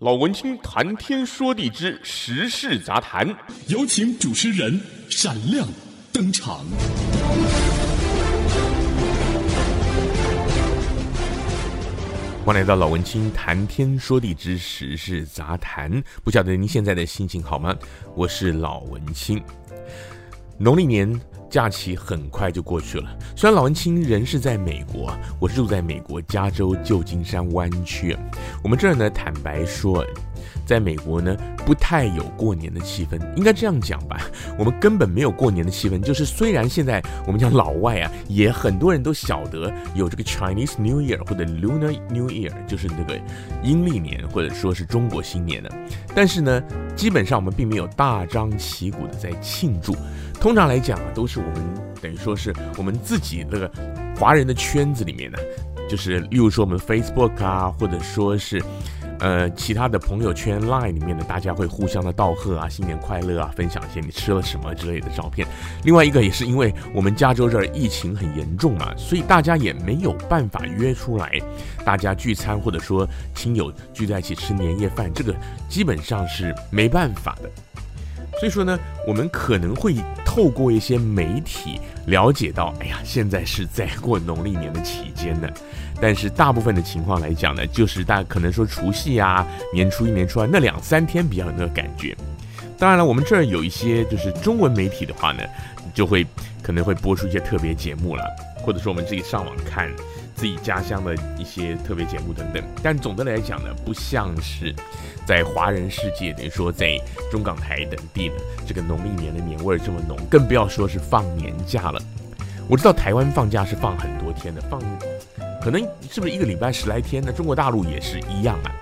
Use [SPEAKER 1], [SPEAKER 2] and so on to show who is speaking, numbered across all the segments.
[SPEAKER 1] 老文青谈天说地之时事杂谈，
[SPEAKER 2] 有请主持人闪亮登场。
[SPEAKER 1] 欢迎来到老文青谈天说地之时事杂谈。不晓得您现在的心情好吗？我是老文青。农历年假期很快就过去了。虽然老文青人是在美国，我是住在美国加州旧金山湾区。我们这儿呢，坦白说，在美国呢，不太有过年的气氛。应该这样讲吧，我们根本没有过年的气氛。就是虽然现在我们讲老外啊，也很多人都晓得有这个 Chinese New Year 或者 Lunar New Year，就是那个阴历年或者说是中国新年的。但是呢，基本上我们并没有大张旗鼓的在庆祝。通常来讲啊，都是我们等于说是我们自己那个华人的圈子里面呢，就是例如说我们 Facebook 啊，或者说是呃其他的朋友圈 Line 里面的，大家会互相的道贺啊，新年快乐啊，分享一些你吃了什么之类的照片。另外一个也是因为我们加州这儿疫情很严重嘛，所以大家也没有办法约出来，大家聚餐或者说亲友聚在一起吃年夜饭，这个基本上是没办法的。所以说呢，我们可能会透过一些媒体了解到，哎呀，现在是在过农历年的期间呢。但是大部分的情况来讲呢，就是大家可能说除夕啊、年初一、年初二那两三天比较有那个感觉。当然了，我们这儿有一些就是中文媒体的话呢，就会可能会播出一些特别节目了，或者说我们自己上网看。自己家乡的一些特别节目等等，但总的来讲呢，不像是在华人世界，等于说在中港台等地的这个农历年的年味这么浓，更不要说是放年假了。我知道台湾放假是放很多天的，放可能是不是一个礼拜十来天呢？中国大陆也是一样啊。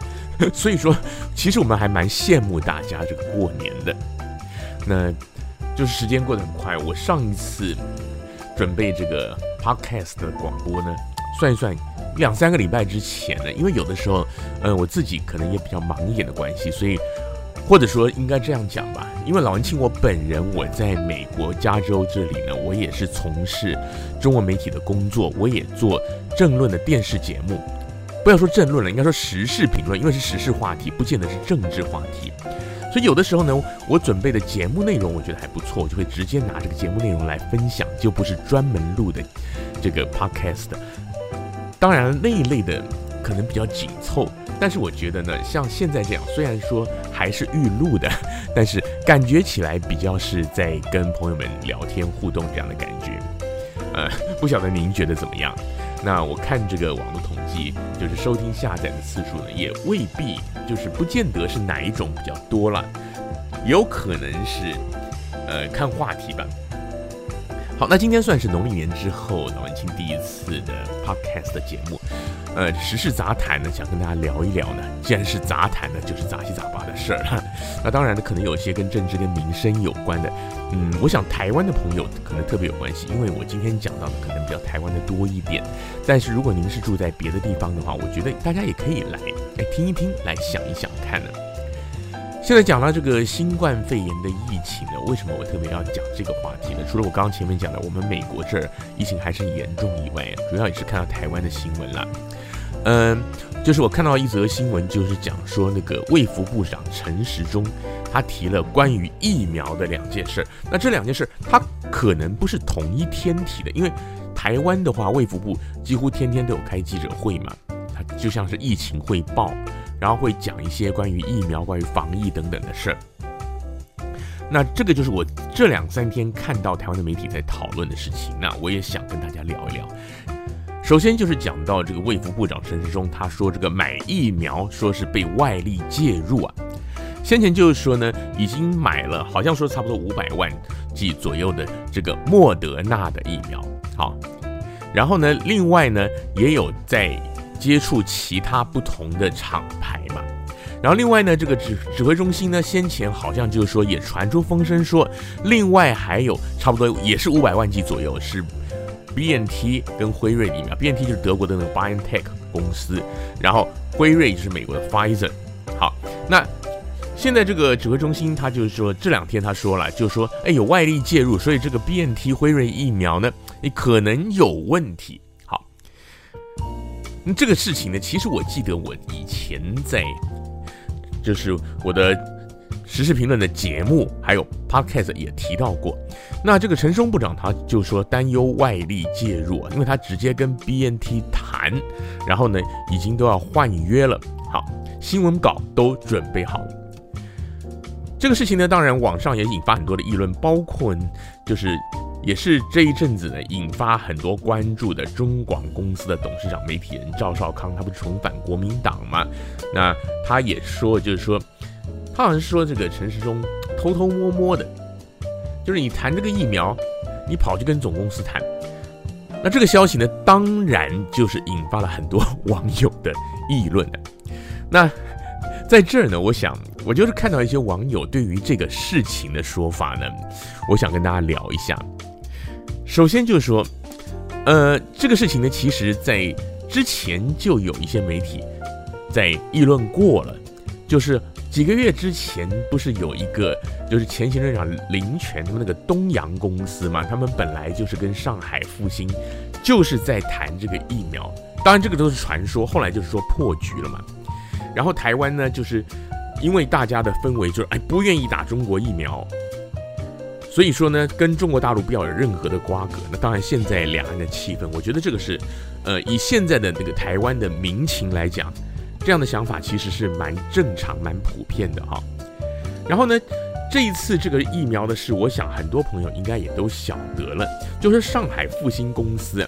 [SPEAKER 1] 所以说，其实我们还蛮羡慕大家这个过年的。那就是时间过得很快，我上一次准备这个 podcast 的广播呢。算一算，两三个礼拜之前呢，因为有的时候，呃，我自己可能也比较忙一点的关系，所以或者说应该这样讲吧，因为老文庆我本人我在美国加州这里呢，我也是从事中文媒体的工作，我也做政论的电视节目，不要说政论了，应该说时事评论，因为是时事话题，不见得是政治话题，所以有的时候呢，我准备的节目内容我觉得还不错，我就会直接拿这个节目内容来分享，就不是专门录的这个 podcast。当然，那一类的可能比较紧凑，但是我觉得呢，像现在这样，虽然说还是预录的，但是感觉起来比较是在跟朋友们聊天互动这样的感觉。呃，不晓得您觉得怎么样？那我看这个网络统计，就是收听下载的次数呢，也未必就是不见得是哪一种比较多了，有可能是呃看话题吧。好，那今天算是农历年之后老文青第一次的 podcast 的节目，呃，时事杂谈呢，想跟大家聊一聊呢。既然是杂谈呢，就是杂七杂八的事儿哈。那当然呢，可能有些跟政治跟民生有关的，嗯，我想台湾的朋友可能特别有关系，因为我今天讲到的可能比较台湾的多一点。但是如果您是住在别的地方的话，我觉得大家也可以来，来听一听，来想一想看呢。现在讲到这个新冠肺炎的疫情呢，为什么我特别要讲这个话题呢？除了我刚刚前面讲的，我们美国这儿疫情还是严重以外，主要也是看到台湾的新闻了。嗯，就是我看到一则新闻，就是讲说那个卫福部长陈时中，他提了关于疫苗的两件事。那这两件事，他可能不是同一天提的，因为台湾的话，卫福部几乎天天都有开记者会嘛，它就像是疫情汇报。然后会讲一些关于疫苗、关于防疫等等的事儿。那这个就是我这两三天看到台湾的媒体在讨论的事情。那我也想跟大家聊一聊。首先就是讲到这个卫福部长陈时中，他说这个买疫苗说是被外力介入啊。先前就是说呢，已经买了，好像说差不多五百万剂左右的这个莫德纳的疫苗。好，然后呢，另外呢也有在。接触其他不同的厂牌嘛，然后另外呢，这个指指挥中心呢，先前好像就是说也传出风声说，另外还有差不多也是五百万剂左右是 BNT 跟辉瑞疫苗，BNT 就是德国的那个 BioNTech 公司，然后辉瑞就是美国的 Pfizer。好，那现在这个指挥中心他就是说这两天他说了，就是说哎有外力介入，所以这个 BNT 辉瑞疫苗呢，你可能有问题。那这个事情呢，其实我记得我以前在就是我的时事评论的节目，还有 Podcast 也提到过。那这个陈松部长他就说担忧外力介入，因为他直接跟 BNT 谈，然后呢已经都要换约了。好，新闻稿都准备好了。这个事情呢，当然网上也引发很多的议论，包括就是也是这一阵子呢引发很多关注的中广公司的董事长媒体人赵少康，他不是重返国民党吗？那他也说，就是说他好像是说这个陈时中偷偷摸摸的。就是你谈这个疫苗，你跑去跟总公司谈，那这个消息呢，当然就是引发了很多网友的议论的。那在这儿呢，我想我就是看到一些网友对于这个事情的说法呢，我想跟大家聊一下。首先就是说，呃，这个事情呢，其实在之前就有一些媒体在议论过了，就是。几个月之前，不是有一个就是前行政长林权他们那个东洋公司嘛？他们本来就是跟上海复星，就是在谈这个疫苗。当然，这个都是传说，后来就是说破局了嘛。然后台湾呢，就是因为大家的氛围就是哎不愿意打中国疫苗，所以说呢，跟中国大陆不要有任何的瓜葛。那当然，现在两岸的气氛，我觉得这个是呃以现在的那个台湾的民情来讲。这样的想法其实是蛮正常、蛮普遍的哈。然后呢，这一次这个疫苗的事，我想很多朋友应该也都晓得了，就是上海复星公司，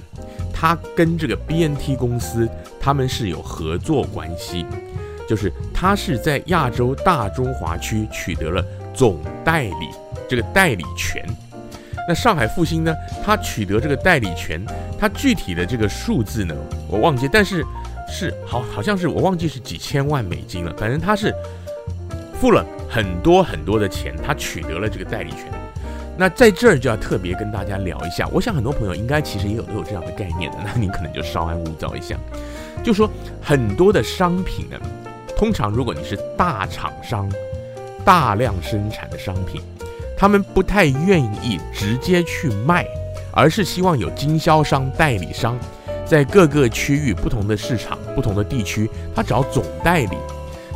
[SPEAKER 1] 它跟这个 BNT 公司他们是有合作关系，就是它是在亚洲大中华区取得了总代理这个代理权。那上海复星呢，它取得这个代理权，它具体的这个数字呢，我忘记，但是。是好，好像是我忘记是几千万美金了。反正他是付了很多很多的钱，他取得了这个代理权。那在这儿就要特别跟大家聊一下，我想很多朋友应该其实也有都有这样的概念的，那您可能就稍安勿躁一下。就说很多的商品呢，通常如果你是大厂商，大量生产的商品，他们不太愿意直接去卖，而是希望有经销商、代理商。在各个区域、不同的市场、不同的地区，他找总代理，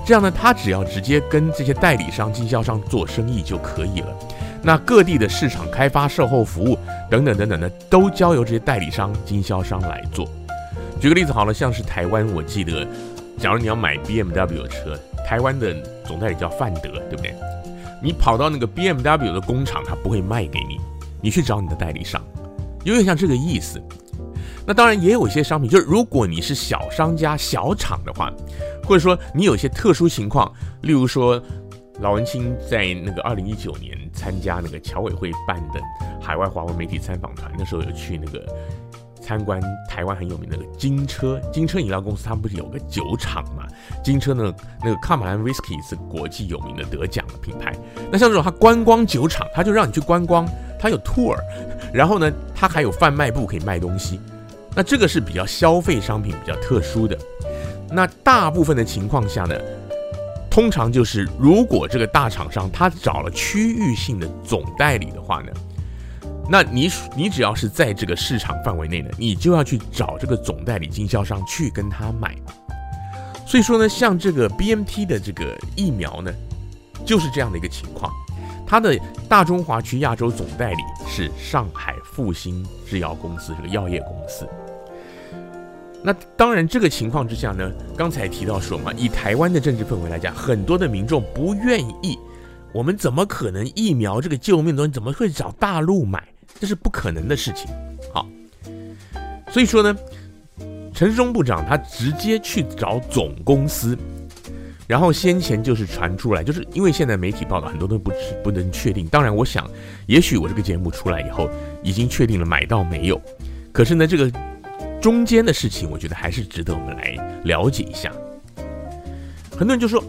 [SPEAKER 1] 这样呢，他只要直接跟这些代理商、经销商做生意就可以了。那各地的市场开发、售后服务等等等等的，都交由这些代理商、经销商来做。举个例子好了，像是台湾，我记得，假如你要买 BMW 车，台湾的总代理叫范德，对不对？你跑到那个 BMW 的工厂，他不会卖给你，你去找你的代理商，有点像这个意思。那当然也有一些商品，就是如果你是小商家、小厂的话，或者说你有一些特殊情况，例如说老文青在那个二零一九年参加那个侨委会办的海外华文媒体参访团，那时候有去那个参观台湾很有名的那个金车，金车饮料公司，他们不是有个酒厂嘛？金车呢，那个卡马兰威士忌是国际有名的得奖的品牌。那像这种他观光酒厂，他就让你去观光，他有 tour，然后呢，他还有贩卖部可以卖东西。那这个是比较消费商品比较特殊的，那大部分的情况下呢，通常就是如果这个大厂商他找了区域性的总代理的话呢，那你你只要是在这个市场范围内呢，你就要去找这个总代理经销商去跟他买。所以说呢，像这个 BNT 的这个疫苗呢，就是这样的一个情况。它的大中华区亚洲总代理是上海复星制药公司，这个药业公司。那当然，这个情况之下呢，刚才提到说嘛，以台湾的政治氛围来讲，很多的民众不愿意，我们怎么可能疫苗这个救命的东西怎么会找大陆买？这是不可能的事情。好，所以说呢，陈时中部长他直接去找总公司。然后先前就是传出来，就是因为现在媒体报道很多都不不能确定。当然，我想也许我这个节目出来以后，已经确定了买到没有。可是呢，这个中间的事情，我觉得还是值得我们来了解一下。很多人就说，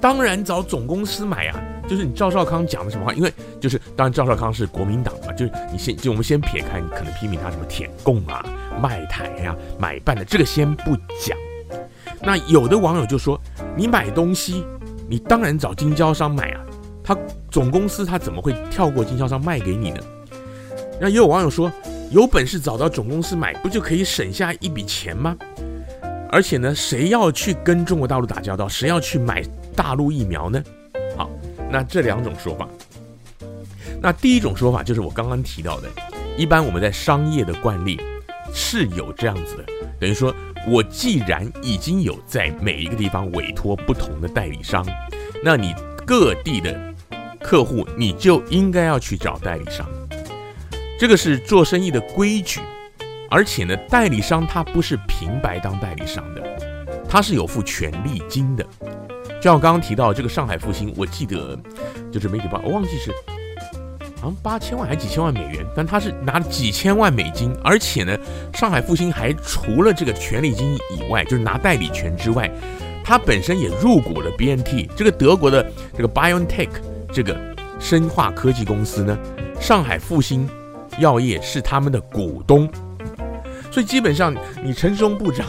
[SPEAKER 1] 当然找总公司买啊，就是你赵少康讲的什么话？因为就是当然赵少康是国民党嘛，就是你先就我们先撇开你可能批评他什么舔共啊、卖台呀、啊、买办的，这个先不讲。那有的网友就说：“你买东西，你当然找经销商买啊，他总公司他怎么会跳过经销商卖给你呢？”那也有网友说：“有本事找到总公司买，不就可以省下一笔钱吗？”而且呢，谁要去跟中国大陆打交道？谁要去买大陆疫苗呢？那这两种说法。那第一种说法就是我刚刚提到的，一般我们在商业的惯例是有这样子的，等于说我既然已经有在每一个地方委托不同的代理商，那你各地的客户你就应该要去找代理商，这个是做生意的规矩。而且呢，代理商他不是平白当代理商的，他是有付权利金的。就像我刚刚提到这个上海复星，我记得就是媒体报，我忘记是好像八千万还几千万美元，但他是拿了几千万美金。而且呢，上海复星还除了这个权利金以外，就是拿代理权之外，他本身也入股了 BNT 这个德国的这个 BioNTech 这个生化科技公司呢，上海复星药业是他们的股东。所以基本上，你陈时中部长，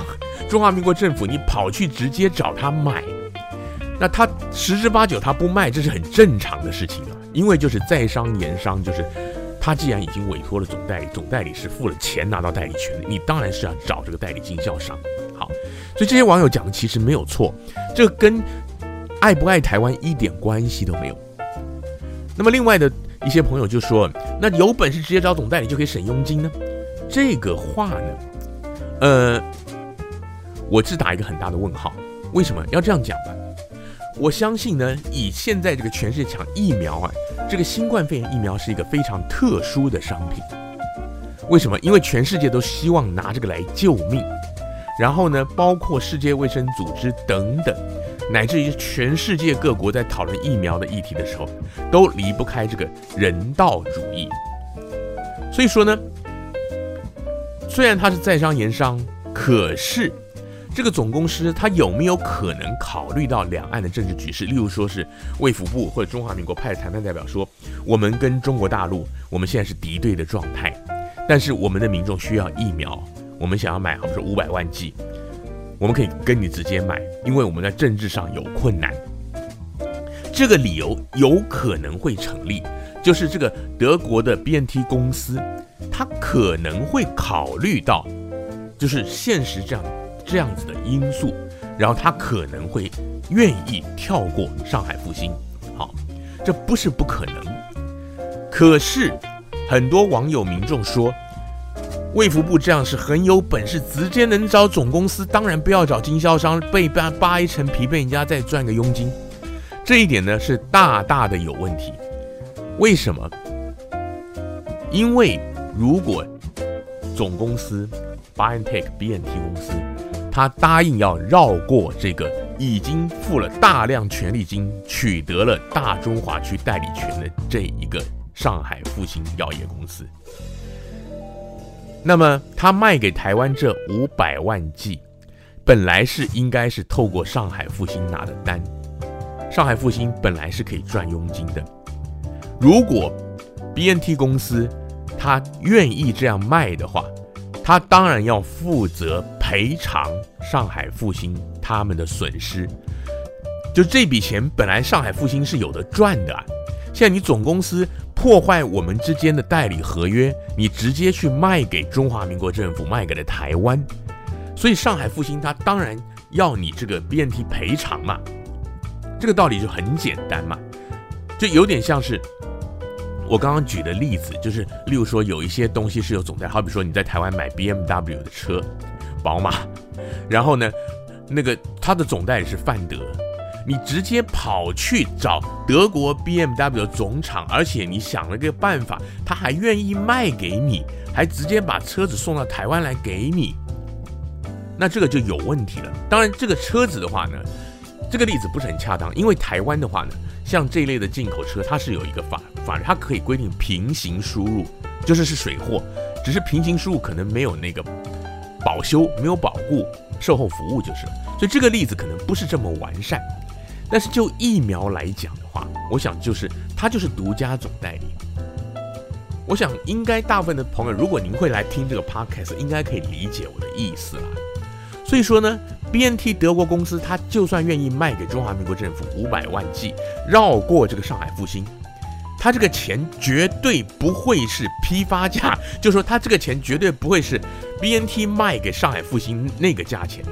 [SPEAKER 1] 中华民国政府，你跑去直接找他买，那他十之八九他不卖，这是很正常的事情啊。因为就是在商言商，就是他既然已经委托了总代理，总代理是付了钱拿到代理权的，你当然是要找这个代理经销商。好，所以这些网友讲的其实没有错，这跟爱不爱台湾一点关系都没有。那么另外的一些朋友就说，那有本事直接找总代理就可以省佣金呢？这个话呢，呃，我只打一个很大的问号。为什么要这样讲呢？我相信呢，以现在这个全世界抢疫苗啊，这个新冠肺炎疫苗是一个非常特殊的商品。为什么？因为全世界都希望拿这个来救命。然后呢，包括世界卫生组织等等，乃至于全世界各国在讨论疫苗的议题的时候，都离不开这个人道主义。所以说呢。虽然他是在商言商，可是这个总公司他有没有可能考虑到两岸的政治局势？例如说是卫福部或者中华民国派的谈判代表说，我们跟中国大陆我们现在是敌对的状态，但是我们的民众需要疫苗，我们想要买，好比说五百万剂，我们可以跟你直接买，因为我们在政治上有困难。这个理由有可能会成立，就是这个德国的 BNT 公司。他可能会考虑到，就是现实这样这样子的因素，然后他可能会愿意跳过上海复星。好，这不是不可能。可是很多网友民众说，卫福部这样是很有本事，直接能找总公司，当然不要找经销商，被扒扒一层皮，被人家再赚个佣金。这一点呢是大大的有问题。为什么？因为。如果总公司 BioNTech BNT 公司，他答应要绕过这个已经付了大量权利金、取得了大中华区代理权的这一个上海复星药业公司，那么他卖给台湾这五百万剂，本来是应该是透过上海复星拿的单，上海复星本来是可以赚佣金的。如果 BNT 公司，他愿意这样卖的话，他当然要负责赔偿上海复兴他们的损失。就这笔钱本来上海复兴是有的赚的，现在你总公司破坏我们之间的代理合约，你直接去卖给中华民国政府，卖给了台湾，所以上海复兴他当然要你这个 BNT 赔偿嘛。这个道理就很简单嘛，就有点像是。我刚刚举的例子就是，例如说有一些东西是有总代，好比说你在台湾买 BMW 的车，宝马，然后呢，那个它的总代理是范德，你直接跑去找德国 BMW 总厂，而且你想了个办法，他还愿意卖给你，还直接把车子送到台湾来给你，那这个就有问题了。当然，这个车子的话呢，这个例子不是很恰当，因为台湾的话呢。像这一类的进口车，它是有一个法法律，它可以规定平行输入，就是是水货，只是平行输入可能没有那个保修，没有保固、售后服务就是了。所以这个例子可能不是这么完善。但是就疫苗来讲的话，我想就是它就是独家总代理。我想应该大部分的朋友，如果您会来听这个 podcast，应该可以理解我的意思了。所以说呢。BNT 德国公司，他就算愿意卖给中华民国政府五百万剂，绕过这个上海复兴，他这个钱绝对不会是批发价，就说他这个钱绝对不会是 BNT 卖给上海复兴那个价钱，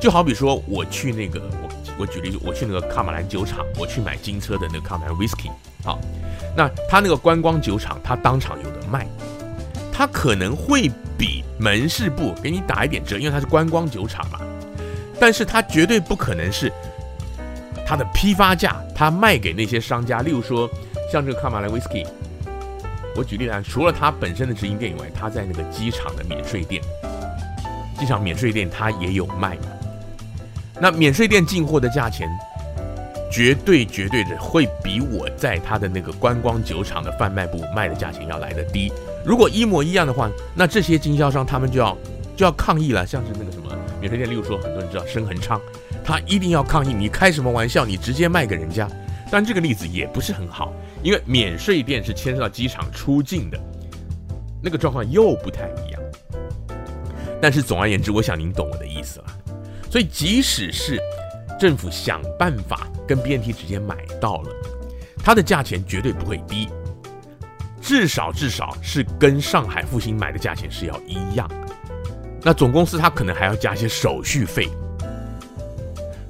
[SPEAKER 1] 就好比说我去那个我我举例，我去那个卡马兰酒厂，我去买金车的那个卡马兰 whisky，好，那他那个观光酒厂，他当场有的卖，他可能会比门市部给你打一点折，因为他是观光酒厂嘛，但是他绝对不可能是它的批发价，他卖给那些商家，例如说像这个卡马莱威士忌。我举例来，除了他本身的直营店以外，他在那个机场的免税店，机场免税店他也有卖。那免税店进货的价钱，绝对绝对的会比我在他的那个观光酒厂的贩卖部卖的价钱要来得低。如果一模一样的话，那这些经销商他们就要就要抗议了。像是那个什么免税店，例如说很多人知道生恒昌，他一定要抗议，你开什么玩笑？你直接卖给人家。但这个例子也不是很好，因为免税店是牵涉到机场出境的，那个状况又不太一样。但是总而言之，我想您懂我的意思了。所以即使是政府想办法跟 BNT 直接买到了，它的价钱绝对不会低，至少至少是跟上海复兴买的价钱是要一样。那总公司它可能还要加一些手续费。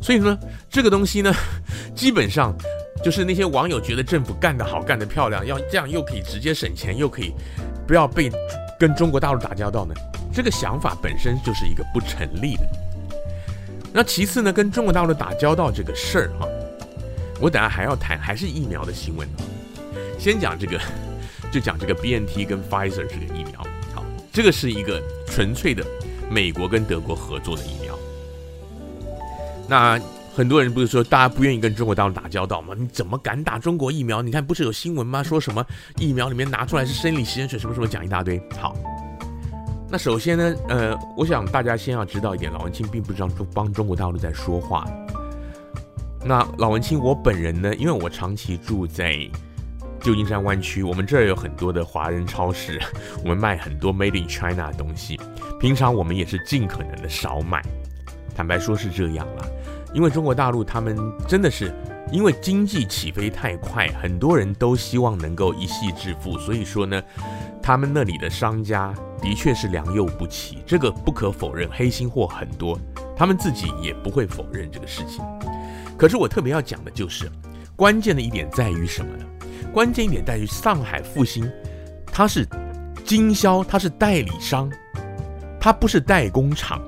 [SPEAKER 1] 所以说这个东西呢，基本上。就是那些网友觉得政府干得好，干得漂亮，要这样又可以直接省钱，又可以不要被跟中国大陆打交道呢？这个想法本身就是一个不成立的。那其次呢，跟中国大陆打交道这个事儿哈，我等下还要谈，还是疫苗的新闻。先讲这个，就讲这个 BNT 跟 Pfizer 这个疫苗。好，这个是一个纯粹的美国跟德国合作的疫苗。那。很多人不是说大家不愿意跟中国大陆打交道吗？你怎么敢打中国疫苗？你看不是有新闻吗？说什么疫苗里面拿出来是生理实验水，什么什么讲一大堆。好，那首先呢，呃，我想大家先要知道一点，老文青并不知道帮中国大陆在说话。那老文青我本人呢，因为我长期住在旧金山湾区，我们这儿有很多的华人超市，我们卖很多 Made in China 的东西，平常我们也是尽可能的少买。坦白说是这样啦。因为中国大陆他们真的是因为经济起飞太快，很多人都希望能够一夕致富，所以说呢，他们那里的商家的确是良莠不齐，这个不可否认，黑心货很多，他们自己也不会否认这个事情。可是我特别要讲的就是，关键的一点在于什么呢？关键一点在于上海复星，它是经销，它是代理商，它不是代工厂。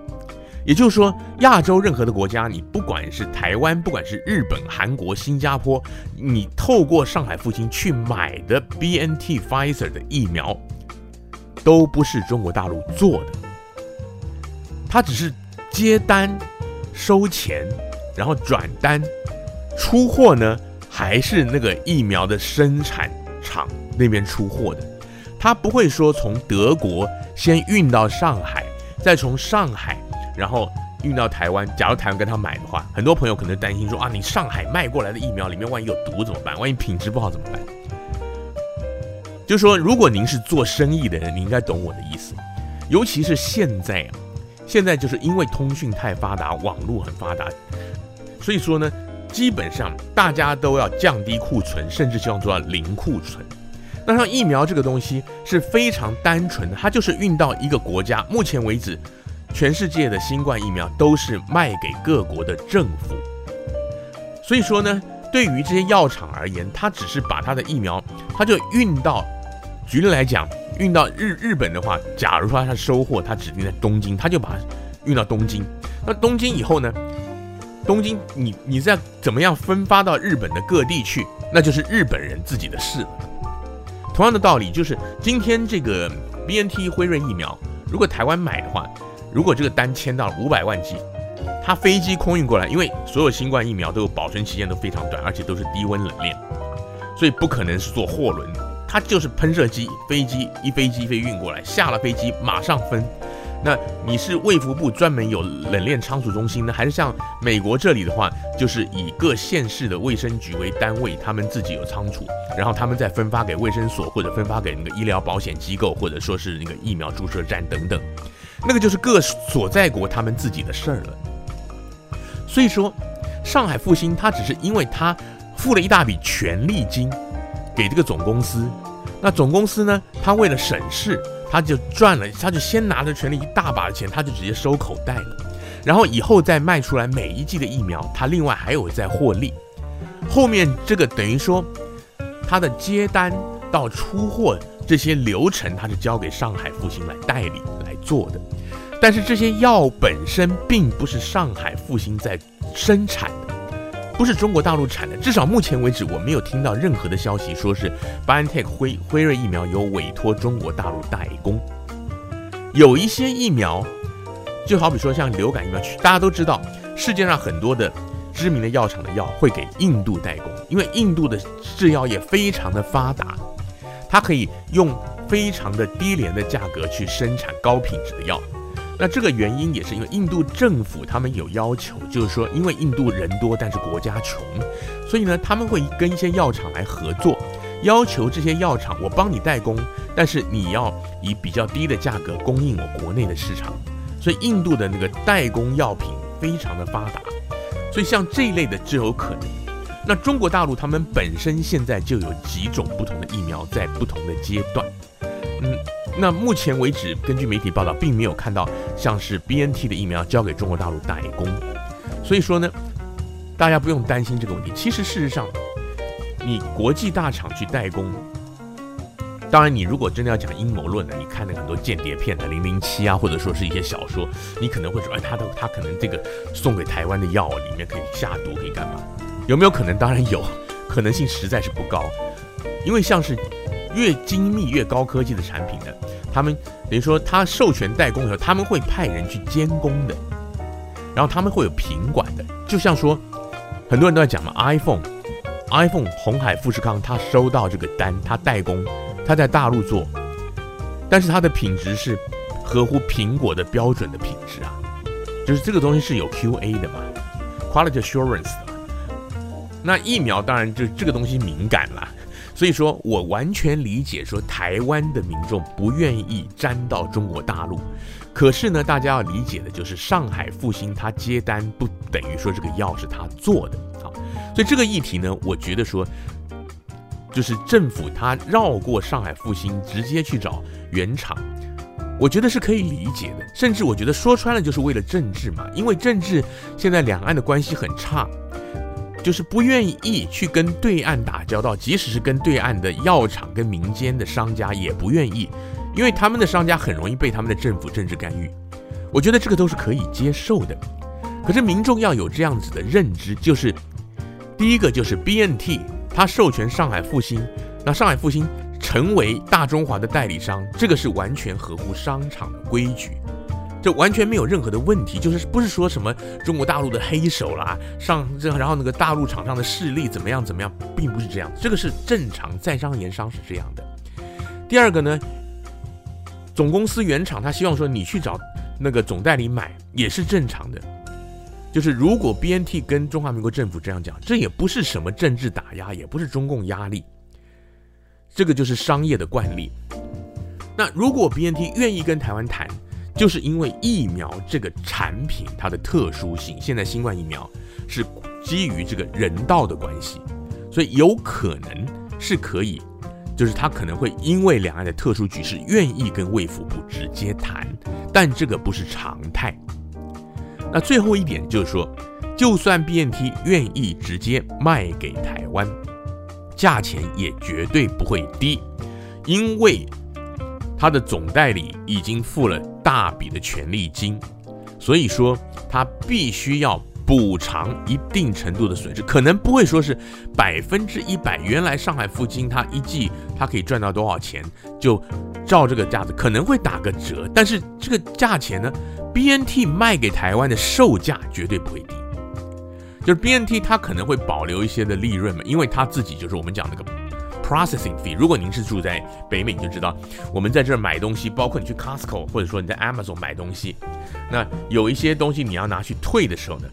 [SPEAKER 1] 也就是说，亚洲任何的国家，你不管是台湾，不管是日本、韩国、新加坡，你透过上海复星去买的 BNT、Pfizer 的疫苗，都不是中国大陆做的，他只是接单、收钱，然后转单，出货呢，还是那个疫苗的生产厂那边出货的，他不会说从德国先运到上海，再从上海。然后运到台湾，假如台湾跟他买的话，很多朋友可能担心说啊，你上海卖过来的疫苗里面万一有毒怎么办？万一品质不好怎么办？就说，如果您是做生意的人，你应该懂我的意思。尤其是现在啊，现在就是因为通讯太发达，网络很发达，所以说呢，基本上大家都要降低库存，甚至希望做到零库存。那像疫苗这个东西是非常单纯的，它就是运到一个国家，目前为止。全世界的新冠疫苗都是卖给各国的政府，所以说呢，对于这些药厂而言，他只是把他的疫苗，他就运到，举例来讲，运到日日本的话，假如说他收货，他指定在东京，他就把它运到东京。那东京以后呢，东京你你再怎么样分发到日本的各地去，那就是日本人自己的事了。同样的道理，就是今天这个 BNT 辉瑞疫苗，如果台湾买的话。如果这个单签到了五百万剂，它飞机空运过来，因为所有新冠疫苗都有保存期间都非常短，而且都是低温冷链，所以不可能是坐货轮，它就是喷射机，飞机一飞机飞运过来，下了飞机马上分。那你是卫福部专门有冷链仓储中心呢，还是像美国这里的话，就是以各县市的卫生局为单位，他们自己有仓储，然后他们再分发给卫生所或者分发给那个医疗保险机构，或者说是那个疫苗注射站等等。那个就是各所在国他们自己的事儿了。所以说，上海复星他只是因为他付了一大笔权利金给这个总公司，那总公司呢，他为了省事，他就赚了，他就先拿着权利一大把的钱，他就直接收口袋了。然后以后再卖出来每一剂的疫苗，它另外还有在获利。后面这个等于说，它的接单到出货这些流程，它是交给上海复星来代理做的。但是这些药本身并不是上海复星在生产的，不是中国大陆产的。至少目前为止，我没有听到任何的消息说是 BioNTech 辉辉瑞疫苗有委托中国大陆代工。有一些疫苗，就好比说像流感疫苗，大家都知道，世界上很多的知名的药厂的药会给印度代工，因为印度的制药业非常的发达，它可以用非常的低廉的价格去生产高品质的药。那这个原因也是因为印度政府他们有要求，就是说，因为印度人多，但是国家穷，所以呢，他们会跟一些药厂来合作，要求这些药厂我帮你代工，但是你要以比较低的价格供应我国内的市场。所以印度的那个代工药品非常的发达，所以像这一类的就有可能。那中国大陆他们本身现在就有几种不同的疫苗在不同的阶段，嗯。那目前为止，根据媒体报道，并没有看到像是 BNT 的疫苗交给中国大陆代工，所以说呢，大家不用担心这个问题。其实事实上，你国际大厂去代工，当然你如果真的要讲阴谋论的，你看那很多间谍片的零零七啊，或者说是一些小说，你可能会说，哎，他的他可能这个送给台湾的药里面可以下毒，可以干嘛？有没有可能？当然有，可能性实在是不高，因为像是。越精密越高科技的产品呢，他们等于说他授权代工的时候，他们会派人去监工的，然后他们会有品管的。就像说，很多人都在讲嘛，iPhone，iPhone 红海富士康他收到这个单，他代工，他在大陆做，但是他的品质是合乎苹果的标准的品质啊，就是这个东西是有 QA 的嘛，Quality Assurance 的嘛。那疫苗当然就这个东西敏感了。所以说我完全理解，说台湾的民众不愿意沾到中国大陆，可是呢，大家要理解的就是上海复星他接单不等于说这个药是他做的啊，所以这个议题呢，我觉得说，就是政府他绕过上海复星，直接去找原厂，我觉得是可以理解的，甚至我觉得说穿了就是为了政治嘛，因为政治现在两岸的关系很差。就是不愿意去跟对岸打交道，即使是跟对岸的药厂、跟民间的商家也不愿意，因为他们的商家很容易被他们的政府政治干预。我觉得这个都是可以接受的。可是民众要有这样子的认知，就是第一个就是 BNT，他授权上海复星，那上海复星成为大中华的代理商，这个是完全合乎商场的规矩。这完全没有任何的问题，就是不是说什么中国大陆的黑手啦，上这然后那个大陆厂商的势力怎么样怎么样，并不是这样，这个是正常在商言商是这样的。第二个呢，总公司原厂他希望说你去找那个总代理买也是正常的，就是如果 BNT 跟中华民国政府这样讲，这也不是什么政治打压，也不是中共压力，这个就是商业的惯例。那如果 BNT 愿意跟台湾谈，就是因为疫苗这个产品它的特殊性，现在新冠疫苗是基于这个人道的关系，所以有可能是可以，就是他可能会因为两岸的特殊局势，愿意跟卫福部直接谈，但这个不是常态。那最后一点就是说，就算 BNT 愿意直接卖给台湾，价钱也绝对不会低，因为。他的总代理已经付了大笔的权利金，所以说他必须要补偿一定程度的损失，可能不会说是百分之一百。原来上海复星他一季他可以赚到多少钱，就照这个价子，可能会打个折，但是这个价钱呢，BNT 卖给台湾的售价绝对不会低，就是 BNT 他可能会保留一些的利润嘛，因为他自己就是我们讲那个。Processing fee，如果您是住在北美，你就知道，我们在这儿买东西，包括你去 Costco 或者说你在 Amazon 买东西，那有一些东西你要拿去退的时候呢，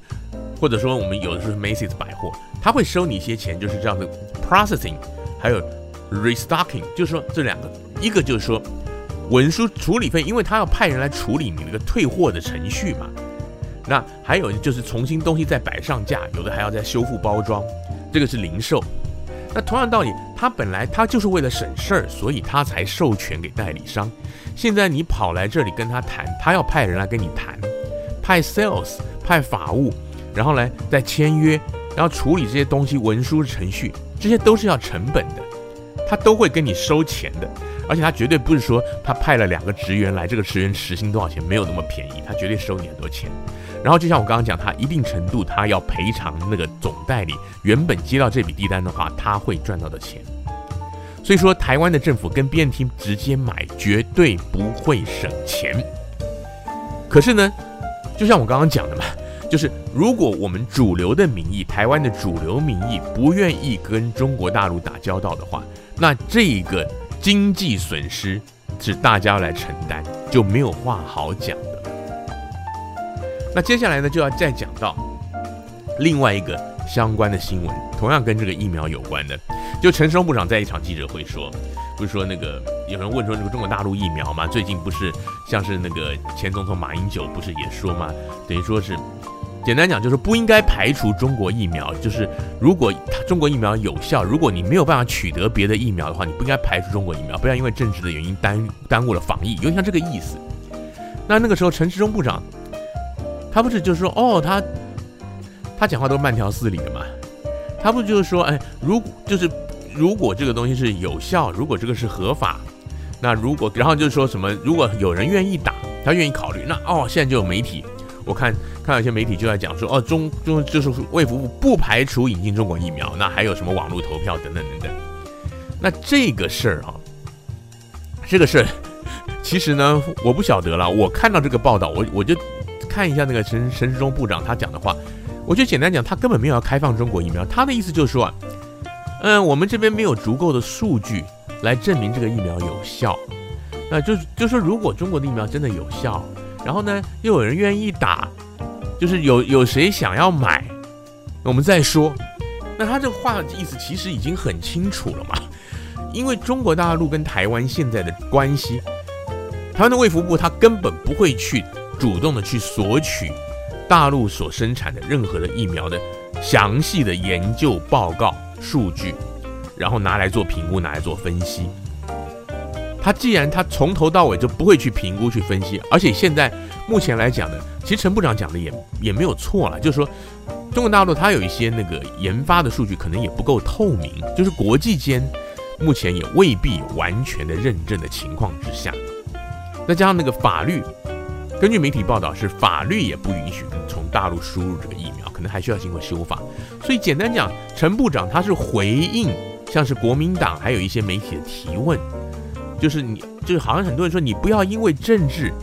[SPEAKER 1] 或者说我们有的时候 Macy's 百货，他会收你一些钱，就是这样的 processing，还有 restocking，就是说这两个，一个就是说文书处理费，因为他要派人来处理你那个退货的程序嘛，那还有就是重新东西再摆上架，有的还要再修复包装，这个是零售。那同样道理，他本来他就是为了省事儿，所以他才授权给代理商。现在你跑来这里跟他谈，他要派人来跟你谈，派 sales、派法务，然后呢再签约，然后处理这些东西文书程序，这些都是要成本的，他都会跟你收钱的。而且他绝对不是说他派了两个职员来，这个职员时薪多少钱，没有那么便宜，他绝对收你很多钱。然后就像我刚刚讲，他一定程度他要赔偿那个总代理原本接到这笔订单的话，他会赚到的钱。所以说，台湾的政府跟 BNT 直接买，绝对不会省钱。可是呢，就像我刚刚讲的嘛，就是如果我们主流的民意，台湾的主流民意不愿意跟中国大陆打交道的话，那这个。经济损失是大家来承担，就没有话好讲。那接下来呢，就要再讲到另外一个相关的新闻，同样跟这个疫苗有关的。就陈时中部长在一场记者会说，不是说那个有人问说这个中国大陆疫苗吗？最近不是像是那个前总统马英九不是也说吗？等于说是。简单讲就是不应该排除中国疫苗，就是如果中国疫苗有效，如果你没有办法取得别的疫苗的话，你不应该排除中国疫苗，不要因为政治的原因耽耽误了防疫，有点像这个意思。那那个时候陈时中部长，他不是就是说哦，他他讲话都是慢条斯理的嘛，他不就是说哎，如果就是如果这个东西是有效，如果这个是合法，那如果然后就是说什么，如果有人愿意打，他愿意考虑，那哦，现在就有媒体。我看看有些媒体就在讲说，哦，中中就是卫福部不排除引进中国疫苗，那还有什么网络投票等等等等。那这个事儿啊，这个事儿其实呢，我不晓得了。我看到这个报道，我我就看一下那个陈陈时中部长他讲的话，我就简单讲，他根本没有要开放中国疫苗，他的意思就是说，嗯，我们这边没有足够的数据来证明这个疫苗有效，那就就说如果中国的疫苗真的有效。然后呢，又有人愿意打，就是有有谁想要买，我们再说。那他这话的意思其实已经很清楚了嘛，因为中国大陆跟台湾现在的关系，台湾的卫福部他根本不会去主动的去索取大陆所生产的任何的疫苗的详细的研究报告数据，然后拿来做评估，拿来做分析。他既然他从头到尾就不会去评估去分析，而且现在目前来讲呢，其实陈部长讲的也也没有错了，就是说中国大陆它有一些那个研发的数据可能也不够透明，就是国际间目前也未必完全的认证的情况之下，再加上那个法律，根据媒体报道是法律也不允许从大陆输入这个疫苗，可能还需要经过修法。所以简单讲，陈部长他是回应像是国民党还有一些媒体的提问。就是你，就是好像很多人说你不要因为政治，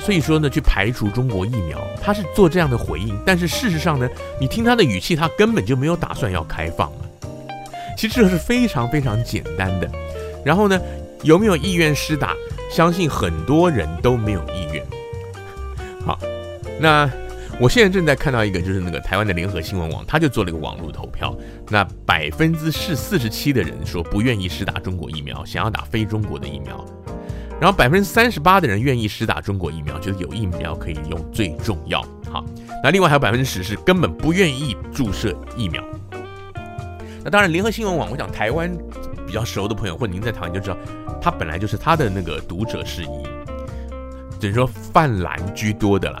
[SPEAKER 1] 所以说呢去排除中国疫苗，他是做这样的回应。但是事实上呢，你听他的语气，他根本就没有打算要开放了。其实这是非常非常简单的。然后呢，有没有意愿施打？相信很多人都没有意愿。那。我现在正在看到一个，就是那个台湾的联合新闻网，他就做了一个网络投票。那百分之是四十七的人说不愿意施打中国疫苗，想要打非中国的疫苗。然后百分之三十八的人愿意施打中国疫苗，觉得有疫苗可以用最重要。好，那另外还有百分之十是根本不愿意注射疫苗。那当然，联合新闻网，我想台湾比较熟的朋友或者您在台湾就知道，他本来就是他的那个读者是以，等于说泛蓝居多的了。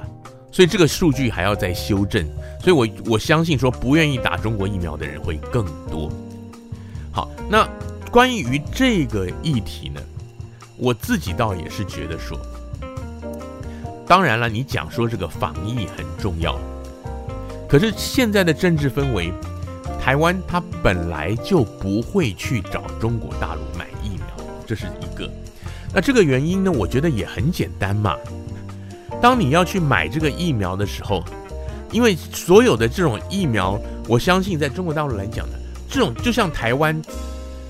[SPEAKER 1] 所以这个数据还要再修正，所以我我相信说不愿意打中国疫苗的人会更多。好，那关于这个议题呢，我自己倒也是觉得说，当然了，你讲说这个防疫很重要，可是现在的政治氛围，台湾它本来就不会去找中国大陆买疫苗，这是一个。那这个原因呢，我觉得也很简单嘛。当你要去买这个疫苗的时候，因为所有的这种疫苗，我相信在中国大陆来讲呢，这种就像台湾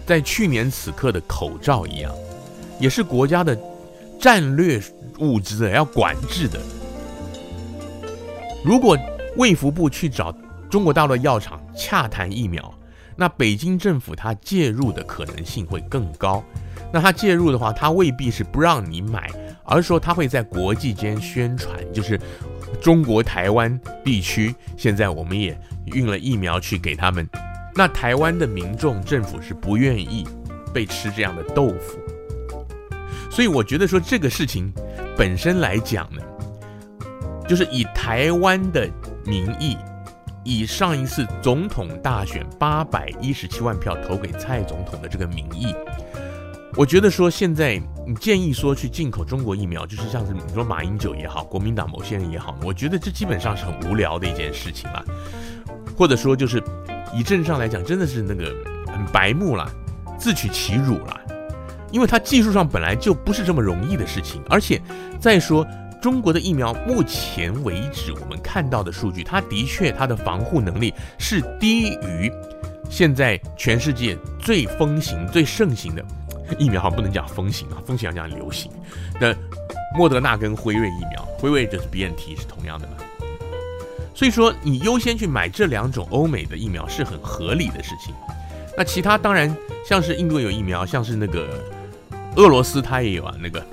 [SPEAKER 1] 在去年此刻的口罩一样，也是国家的战略物资，要管制的。如果卫福部去找中国大陆药厂洽谈疫苗，那北京政府它介入的可能性会更高。那它介入的话，它未必是不让你买。而是说，他会在国际间宣传，就是中国台湾地区现在我们也运了疫苗去给他们。那台湾的民众政府是不愿意被吃这样的豆腐，所以我觉得说这个事情本身来讲呢，就是以台湾的民意，以上一次总统大选八百一十七万票投给蔡总统的这个民意，我觉得说现在你建议说去进口中国疫苗，就是像是你说马英九也好，国民党某些人也好，我觉得这基本上是很无聊的一件事情吧，或者说就是以政治上来讲，真的是那个很白目了，自取其辱了，因为它技术上本来就不是这么容易的事情，而且再说。中国的疫苗目前为止，我们看到的数据，它的确它的防护能力是低于现在全世界最风行、最盛行的疫苗，好像不能讲风行啊，风行要讲流行那莫德纳跟辉瑞疫苗，辉瑞就是 BNT 是同样的嘛。所以说，你优先去买这两种欧美的疫苗是很合理的事情。那其他当然像是印度有疫苗，像是那个俄罗斯它也有啊，那个。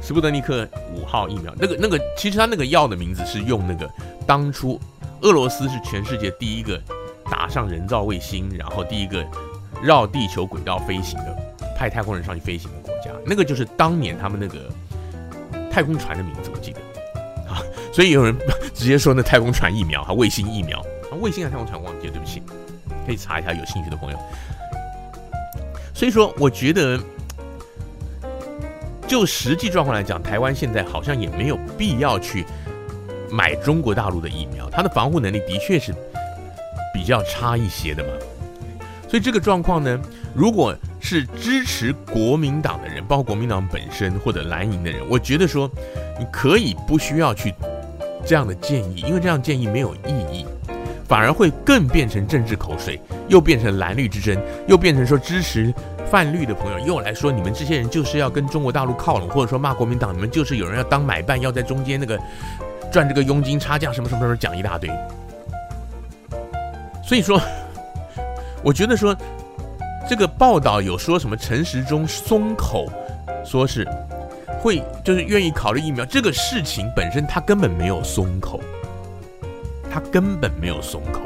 [SPEAKER 1] 斯布德尼克五号疫苗，那个那个，其实它那个药的名字是用那个当初俄罗斯是全世界第一个打上人造卫星，然后第一个绕地球轨道飞行的，派太空人上去飞行的国家，那个就是当年他们那个太空船的名字，我记得啊，所以有人直接说那太空船疫苗还，卫星疫苗啊，卫星还是太空船忘记了，对不起，可以查一下，有兴趣的朋友。所以说，我觉得。就实际状况来讲，台湾现在好像也没有必要去买中国大陆的疫苗，它的防护能力的确是比较差一些的嘛。所以这个状况呢，如果是支持国民党的人，包括国民党本身或者蓝营的人，我觉得说你可以不需要去这样的建议，因为这样建议没有意义，反而会更变成政治口水，又变成蓝绿之争，又变成说支持。泛绿的朋友又来说，你们这些人就是要跟中国大陆靠拢，或者说骂国民党，你们就是有人要当买办，要在中间那个赚这个佣金差价什么什么什么讲一大堆。所以说，我觉得说这个报道有说什么陈时中松口，说是会就是愿意考虑疫苗这个事情本身，他根本没有松口，他根本没有松口。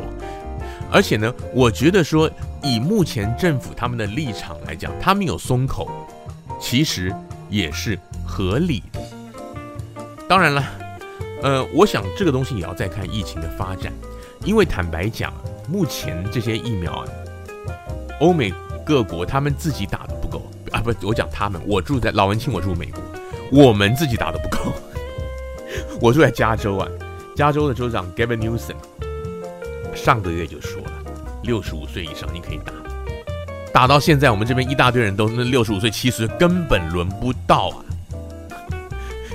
[SPEAKER 1] 而且呢，我觉得说，以目前政府他们的立场来讲，他们有松口，其实也是合理的。当然了，呃，我想这个东西也要再看疫情的发展，因为坦白讲，目前这些疫苗啊，欧美各国他们自己打的不够啊，不，我讲他们，我住在老文青，我住美国，我们自己打的不够。我住在加州啊，加州的州长 Gavin Newsom。上个月就说了，六十五岁以上你可以打，打到现在我们这边一大堆人都那六十五岁、七十岁根本轮不到啊，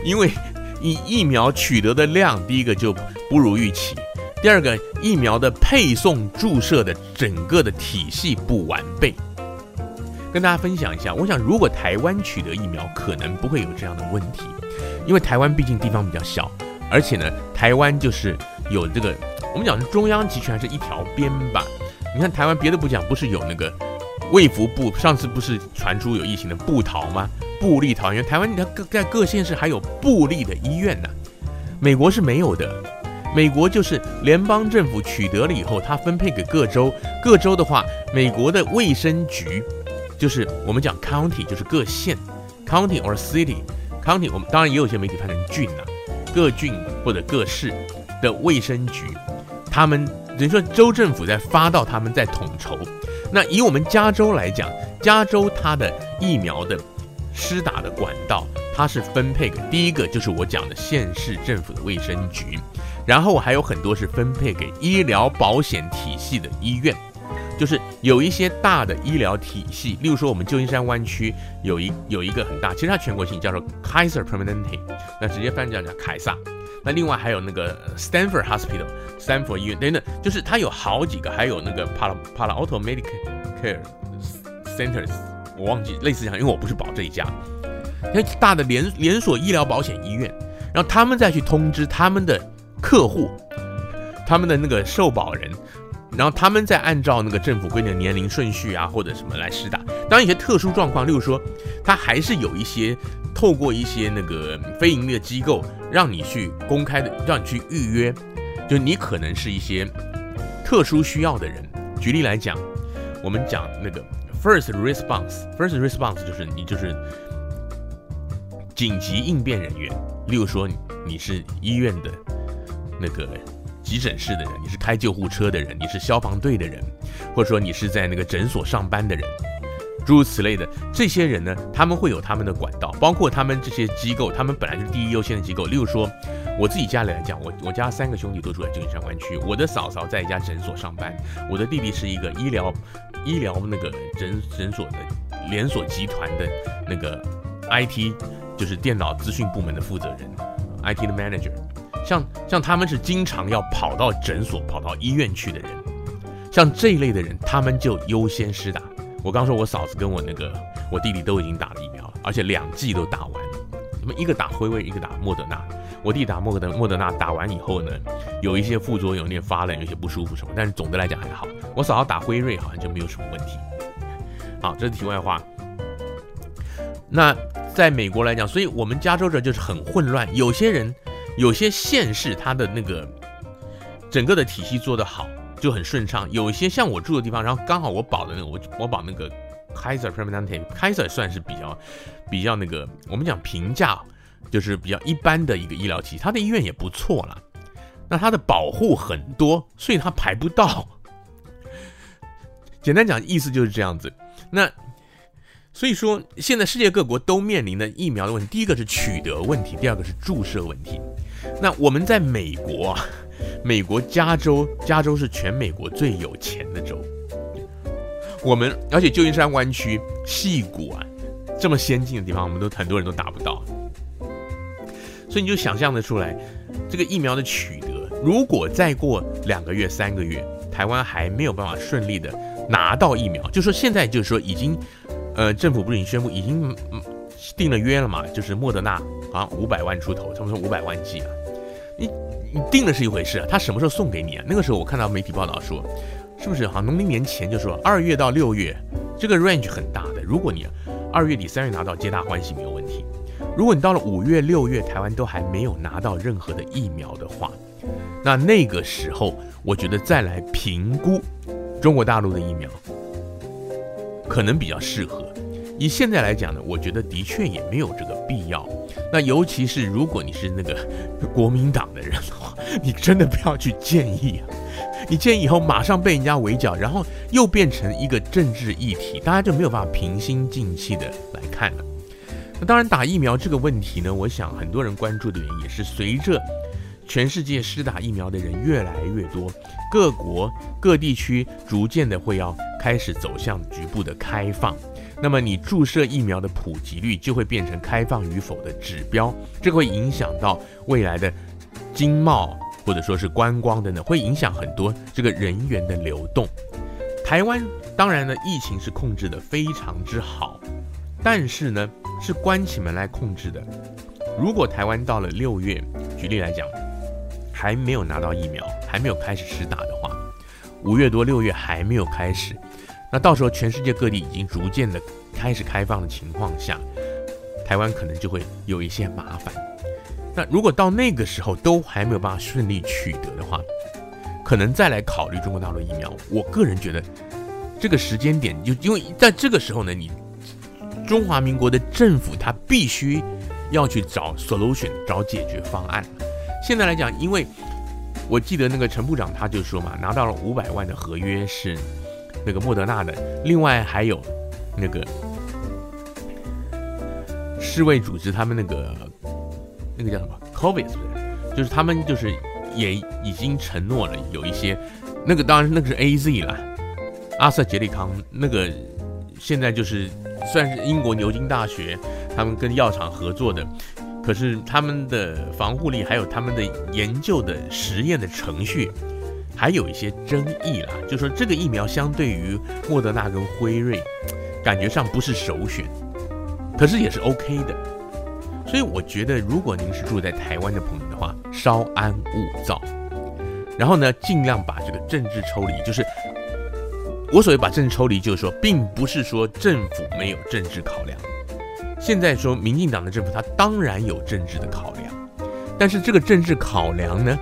[SPEAKER 1] 因为你疫苗取得的量，第一个就不如预期，第二个疫苗的配送注射的整个的体系不完备。跟大家分享一下，我想如果台湾取得疫苗，可能不会有这样的问题，因为台湾毕竟地方比较小，而且呢，台湾就是有这个。我们讲是中央集权还是一条边吧？你看台湾别的不讲，不是有那个卫福部上次不是传出有疫情的布桃吗？布立桃，因为台湾你看各在各县市还有布立的医院呢。美国是没有的，美国就是联邦政府取得了以后，它分配给各州，各州的话，美国的卫生局就是我们讲 county 就是各县 county or city county，我们当然也有些媒体翻成郡呐、啊，各郡或者各市的卫生局。他们等于说州政府在发到，他们在统筹。那以我们加州来讲，加州它的疫苗的施打的管道，它是分配给第一个就是我讲的县市政府的卫生局，然后还有很多是分配给医疗保险体系的医院，就是有一些大的医疗体系，例如说我们旧金山湾区有一有一个很大，其实它全国性叫做 Kaiser Permanente，那直接翻译叫凯撒。那另外还有那个 Stanford Hospital、Stanford 医院等等，就是它有好几个，还有那个 Palo Palo Alto Medical Care Centers，我忘记类似这样，因为我不是保这一家。那大的连连锁医疗保险医院，然后他们再去通知他们的客户，他们的那个受保人，然后他们再按照那个政府规定的年龄顺序啊或者什么来施打。当然有些特殊状况，例如说，他还是有一些。透过一些那个非盈利的机构，让你去公开的，让你去预约，就你可能是一些特殊需要的人。举例来讲，我们讲那个 first response，first response 就是你就是紧急应变人员。例如说，你是医院的那个急诊室的人，你是开救护车的人，你是消防队的人，或者说你是在那个诊所上班的人。诸如此类的这些人呢，他们会有他们的管道，包括他们这些机构，他们本来就是第一优先的机构。例如说，我自己家里来讲，我我家三个兄弟都住在旧金山湾区，我的嫂嫂在一家诊所上班，我的弟弟是一个医疗医疗那个诊诊所的连锁集团的那个 IT，就是电脑资讯部门的负责人，IT 的 manager。像像他们是经常要跑到诊所、跑到医院去的人，像这一类的人，他们就优先施打。我刚说，我嫂子跟我那个我弟弟都已经打了疫苗了，而且两剂都打完了。什么一个打辉瑞，一个打莫德纳。我弟打莫德莫德纳打完以后呢，有一些副作用，有点发冷，有些不舒服什么。但是总的来讲还好。我嫂子打辉瑞好像就没有什么问题。好，这是题外话。那在美国来讲，所以我们加州这就是很混乱。有些人，有些县市，它的那个整个的体系做得好。就很顺畅，有一些像我住的地方，然后刚好我保的那个，我我保那个 Kaiser Permanente，Kaiser 算是比较比较那个，我们讲平价，就是比较一般的一个医疗体系，他的医院也不错啦。那他的保护很多，所以他排不到。简单讲，意思就是这样子。那所以说，现在世界各国都面临的疫苗的问题，第一个是取得问题，第二个是注射问题。那我们在美国啊。美国加州，加州是全美国最有钱的州。我们而且旧金山湾区、矽谷啊，这么先进的地方，我们都很多人都达不到。所以你就想象得出来，这个疫苗的取得，如果再过两个月、三个月，台湾还没有办法顺利的拿到疫苗，就说现在就是说已经，呃，政府不是已经宣布已经订了约了嘛？就是莫德纳好像五百万出头，他们说五百万剂啊，你。你定的是一回事啊，他什么时候送给你啊？那个时候我看到媒体报道说，是不是好像农历年前就说二月到六月，这个 range 很大的。如果你二月底三月拿到，皆大欢喜没有问题。如果你到了五月六月，台湾都还没有拿到任何的疫苗的话，那那个时候我觉得再来评估中国大陆的疫苗，可能比较适合。以现在来讲呢，我觉得的确也没有这个必要。那尤其是如果你是那个国民党的人的话，你真的不要去建议啊！你建议以后马上被人家围剿，然后又变成一个政治议题，大家就没有办法平心静气的来看了。那当然，打疫苗这个问题呢，我想很多人关注的原因也是随着全世界施打疫苗的人越来越多，各国各地区逐渐的会要开始走向局部的开放。那么你注射疫苗的普及率就会变成开放与否的指标，这会影响到未来的经贸或者说是观光等等，会影响很多这个人员的流动。台湾当然呢，疫情是控制得非常之好，但是呢是关起门来控制的。如果台湾到了六月，举例来讲，还没有拿到疫苗，还没有开始施打的话，五月多六月还没有开始。那到时候，全世界各地已经逐渐的开始开放的情况下，台湾可能就会有一些麻烦。那如果到那个时候都还没有办法顺利取得的话，可能再来考虑中国大陆疫苗。我个人觉得，这个时间点就因为在这个时候呢，你中华民国的政府他必须要去找 solution，找解决方案。现在来讲，因为我记得那个陈部长他就说嘛，拿到了五百万的合约是。那个莫德纳的，另外还有那个世卫组织，他们那个那个叫什么？COVID 是不是？就是他们就是也已经承诺了有一些，那个当然那个是 AZ 了，阿瑟杰利康那个现在就是算是英国牛津大学他们跟药厂合作的，可是他们的防护力还有他们的研究的实验的程序。还有一些争议啦，就说这个疫苗相对于莫德纳跟辉瑞，感觉上不是首选，可是也是 OK 的。所以我觉得，如果您是住在台湾的朋友的话，稍安勿躁，然后呢，尽量把这个政治抽离。就是我所谓把政治抽离，就是说，并不是说政府没有政治考量。现在说民进党的政府，它当然有政治的考量，但是这个政治考量呢，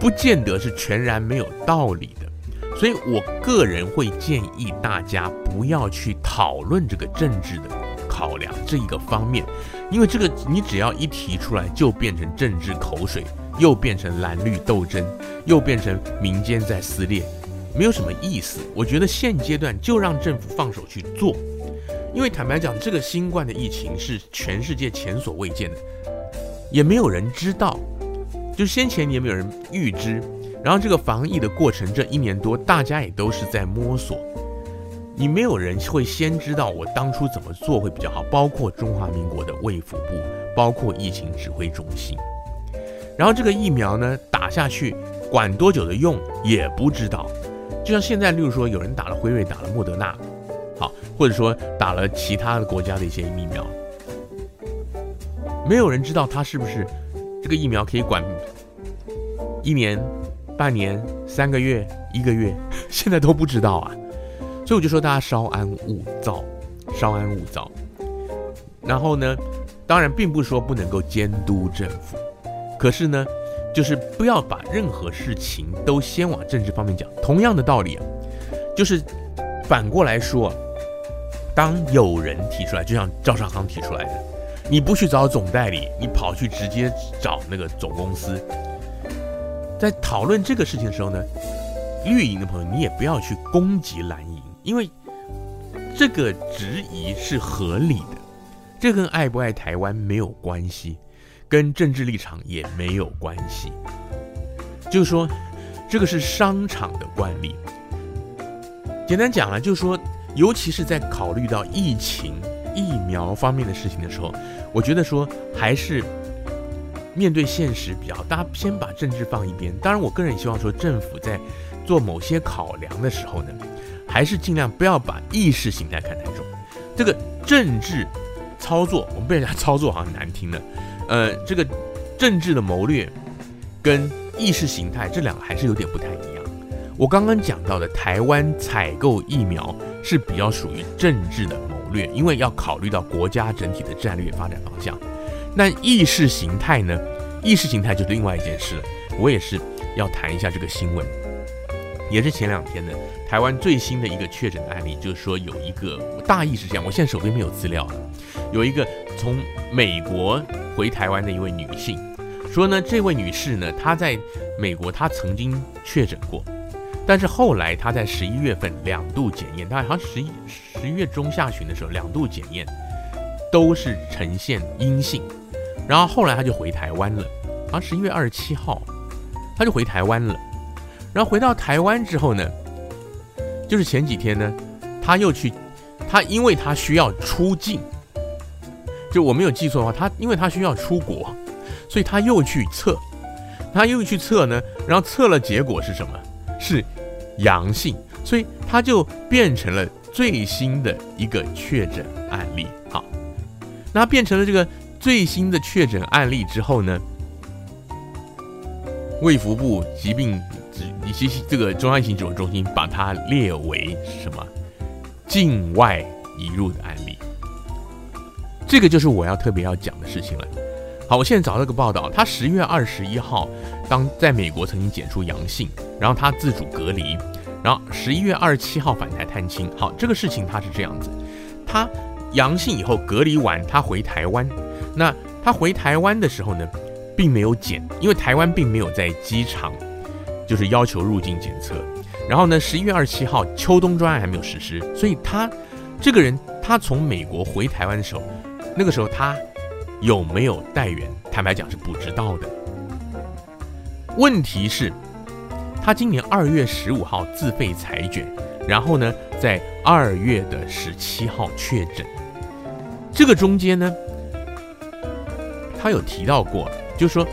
[SPEAKER 1] 不见得是全然没有道理的，所以我个人会建议大家不要去讨论这个政治的考量这一个方面，因为这个你只要一提出来，就变成政治口水，又变成蓝绿斗争，又变成民间在撕裂，没有什么意思。我觉得现阶段就让政府放手去做，因为坦白讲，这个新冠的疫情是全世界前所未见的，也没有人知道，就先前也没有人预知。然后这个防疫的过程这一年多，大家也都是在摸索。你没有人会先知道我当初怎么做会比较好，包括中华民国的卫福部，包括疫情指挥中心。然后这个疫苗呢，打下去，管多久的用也不知道。就像现在，例如说有人打了辉瑞，打了莫德纳，好，或者说打了其他的国家的一些疫苗，没有人知道它是不是这个疫苗可以管一年。半年、三个月、一个月，现在都不知道啊，所以我就说大家稍安勿躁，稍安勿躁。然后呢，当然并不是说不能够监督政府，可是呢，就是不要把任何事情都先往政治方面讲。同样的道理啊，就是反过来说，当有人提出来，就像赵少康提出来的，你不去找总代理，你跑去直接找那个总公司。在讨论这个事情的时候呢，绿营的朋友，你也不要去攻击蓝营，因为这个质疑是合理的，这跟爱不爱台湾没有关系，跟政治立场也没有关系。就是说，这个是商场的惯例。简单讲了，就是说，尤其是在考虑到疫情疫苗方面的事情的时候，我觉得说还是。面对现实比较好，大家先把政治放一边。当然，我个人也希望说，政府在做某些考量的时候呢，还是尽量不要把意识形态看太重。这个政治操作，我们被人家操作好像难听了。呃，这个政治的谋略跟意识形态这两个还是有点不太一样。我刚刚讲到的台湾采购疫苗是比较属于政治的谋略，因为要考虑到国家整体的战略发展方向。那意识形态呢？意识形态就是另外一件事了。我也是要谈一下这个新闻，也是前两天的台湾最新的一个确诊的案例，就是说有一个大意是这样，我现在手边没有资料了。有一个从美国回台湾的一位女性，说呢，这位女士呢，她在美国她曾经确诊过，但是后来他在十一月份两度检验，他好像十一十一月中下旬的时候两度检验都是呈现阴性。然后后来他就回台湾了，好像，十一月二十七号，他就回台湾了。然后回到台湾之后呢，就是前几天呢，他又去，他因为他需要出境，就我没有记错的话，他因为他需要出国，所以他又去测，他又去测呢，然后测了结果是什么？是阳性，所以他就变成了最新的一个确诊案例。好，那变成了这个。最新的确诊案例之后呢，卫福部疾病以及这个中央疫情指挥中心把它列为什么境外移入的案例。这个就是我要特别要讲的事情了。好，我现在找到个报道，他十月二十一号当在美国曾经检出阳性，然后他自主隔离，然后十一月二十七号返台探亲。好，这个事情他是这样子，他阳性以后隔离完，他回台湾。那他回台湾的时候呢，并没有检，因为台湾并没有在机场就是要求入境检测。然后呢，十一月二十七号秋冬专案还没有实施，所以他这个人他从美国回台湾的时候，那个时候他有没有带原，坦白讲是不知道的。问题是，他今年二月十五号自费采卷，然后呢，在二月的十七号确诊，这个中间呢？他有提到过，就是说，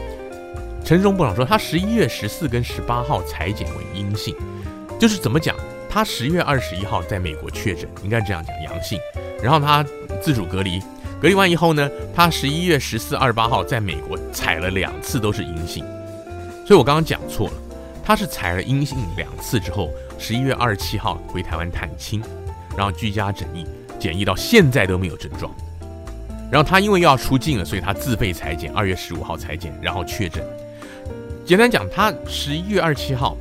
[SPEAKER 1] 陈忠部长说他十一月十四跟十八号采检为阴性，就是怎么讲？他十月二十一号在美国确诊，应该这样讲阳性，然后他自主隔离，隔离完以后呢，他十一月十四、二十八号在美国采了两次都是阴性，所以我刚刚讲错了，他是采了阴性两次之后，十一月二十七号回台湾探亲，然后居家检疫，检疫到现在都没有症状。然后他因为又要出境了，所以他自费采检，二月十五号采检，然后确诊。简单讲，他十一月二十七号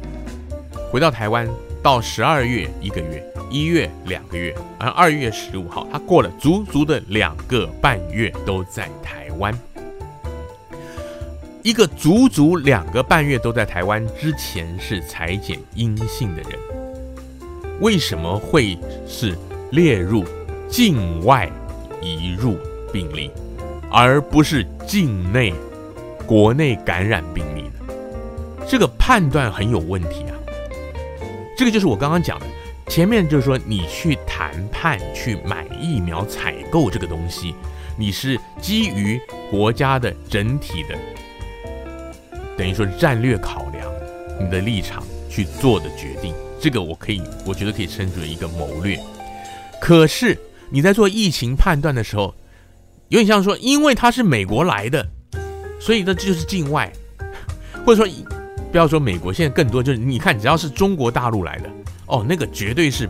[SPEAKER 1] 回到台湾，到十二月一个月，一月两个月，而二月十五号，他过了足足的两个半月都在台湾。一个足足两个半月都在台湾之前是裁剪阴性的人，为什么会是列入境外移入病例，而不是境内国内感染病例呢？这个判断很有问题啊！这个就是我刚刚讲的，前面就是说你去谈判去买疫苗采购这个东西，你是基于国家的整体的。等于说战略考量，你的立场去做的决定，这个我可以，我觉得可以称之为一个谋略。可是你在做疫情判断的时候，有点像说，因为他是美国来的，所以呢这就是境外，或者说不要说美国，现在更多就是你看，只要是中国大陆来的，哦，那个绝对是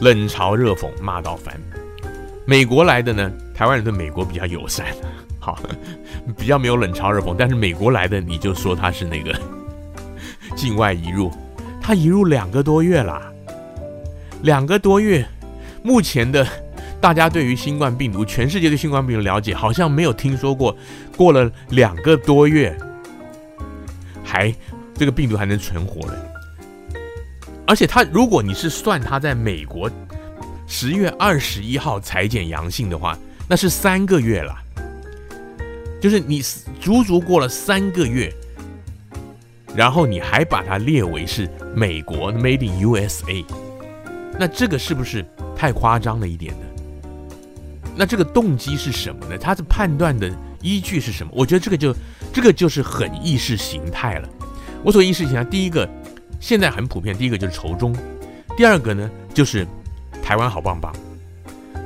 [SPEAKER 1] 冷嘲热讽，骂到翻。美国来的呢，台湾人对美国比较友善。好，比较没有冷嘲热讽，但是美国来的你就说他是那个 境外移入，他移入两个多月啦，两个多月，目前的大家对于新冠病毒，全世界对新冠病毒了解，好像没有听说过过了两个多月还这个病毒还能存活了，而且他如果你是算他在美国十月二十一号采检阳性的话，那是三个月了。就是你足足过了三个月，然后你还把它列为是美国 Made in USA，那这个是不是太夸张了一点呢？那这个动机是什么呢？他的判断的依据是什么？我觉得这个就这个就是很意识形态了。我所谓意识形态，第一个现在很普遍，第一个就是仇中，第二个呢就是台湾好棒棒。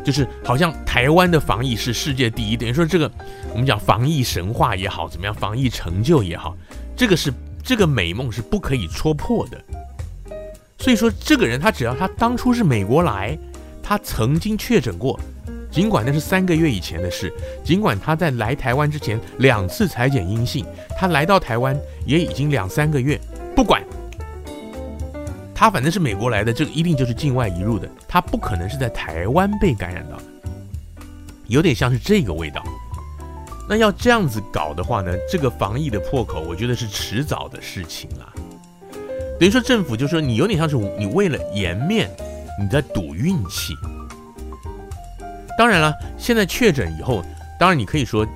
[SPEAKER 1] 就是好像台湾的防疫是世界第一，等于说这个我们讲防疫神话也好，怎么样防疫成就也好，这个是这个美梦是不可以戳破的。所以说这个人他只要他当初是美国来，他曾经确诊过，尽管那是三个月以前的事，尽管他在来台湾之前两次裁剪阴性，他来到台湾也已经两三个月，不管。他反正是美国来的，这个一定就是境外移入的，他不可能是在台湾被感染到，有点像是这个味道。那要这样子搞的话呢，这个防疫的破口，我觉得是迟早的事情了。等于说政府就说你有点像是你为了颜面，你在赌运气。当然了，现在确诊以后，当然你可以说，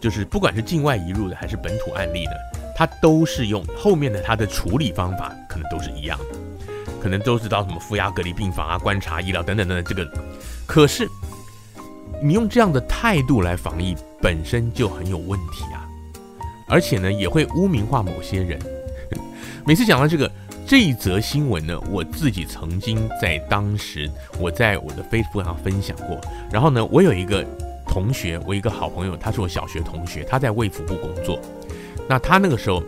[SPEAKER 1] 就是不管是境外移入的还是本土案例的，它都是用后面的它的处理方法，可能都是一样的。可能都知道什么负压隔离病房啊、观察医疗等等等等，这个，可是你用这样的态度来防疫，本身就很有问题啊，而且呢，也会污名化某些人。每次讲到这个这一则新闻呢，我自己曾经在当时我在我的 Facebook 上分享过，然后呢，我有一个同学，我一个好朋友，他是我小学同学，他在卫福部工作，那他那个时候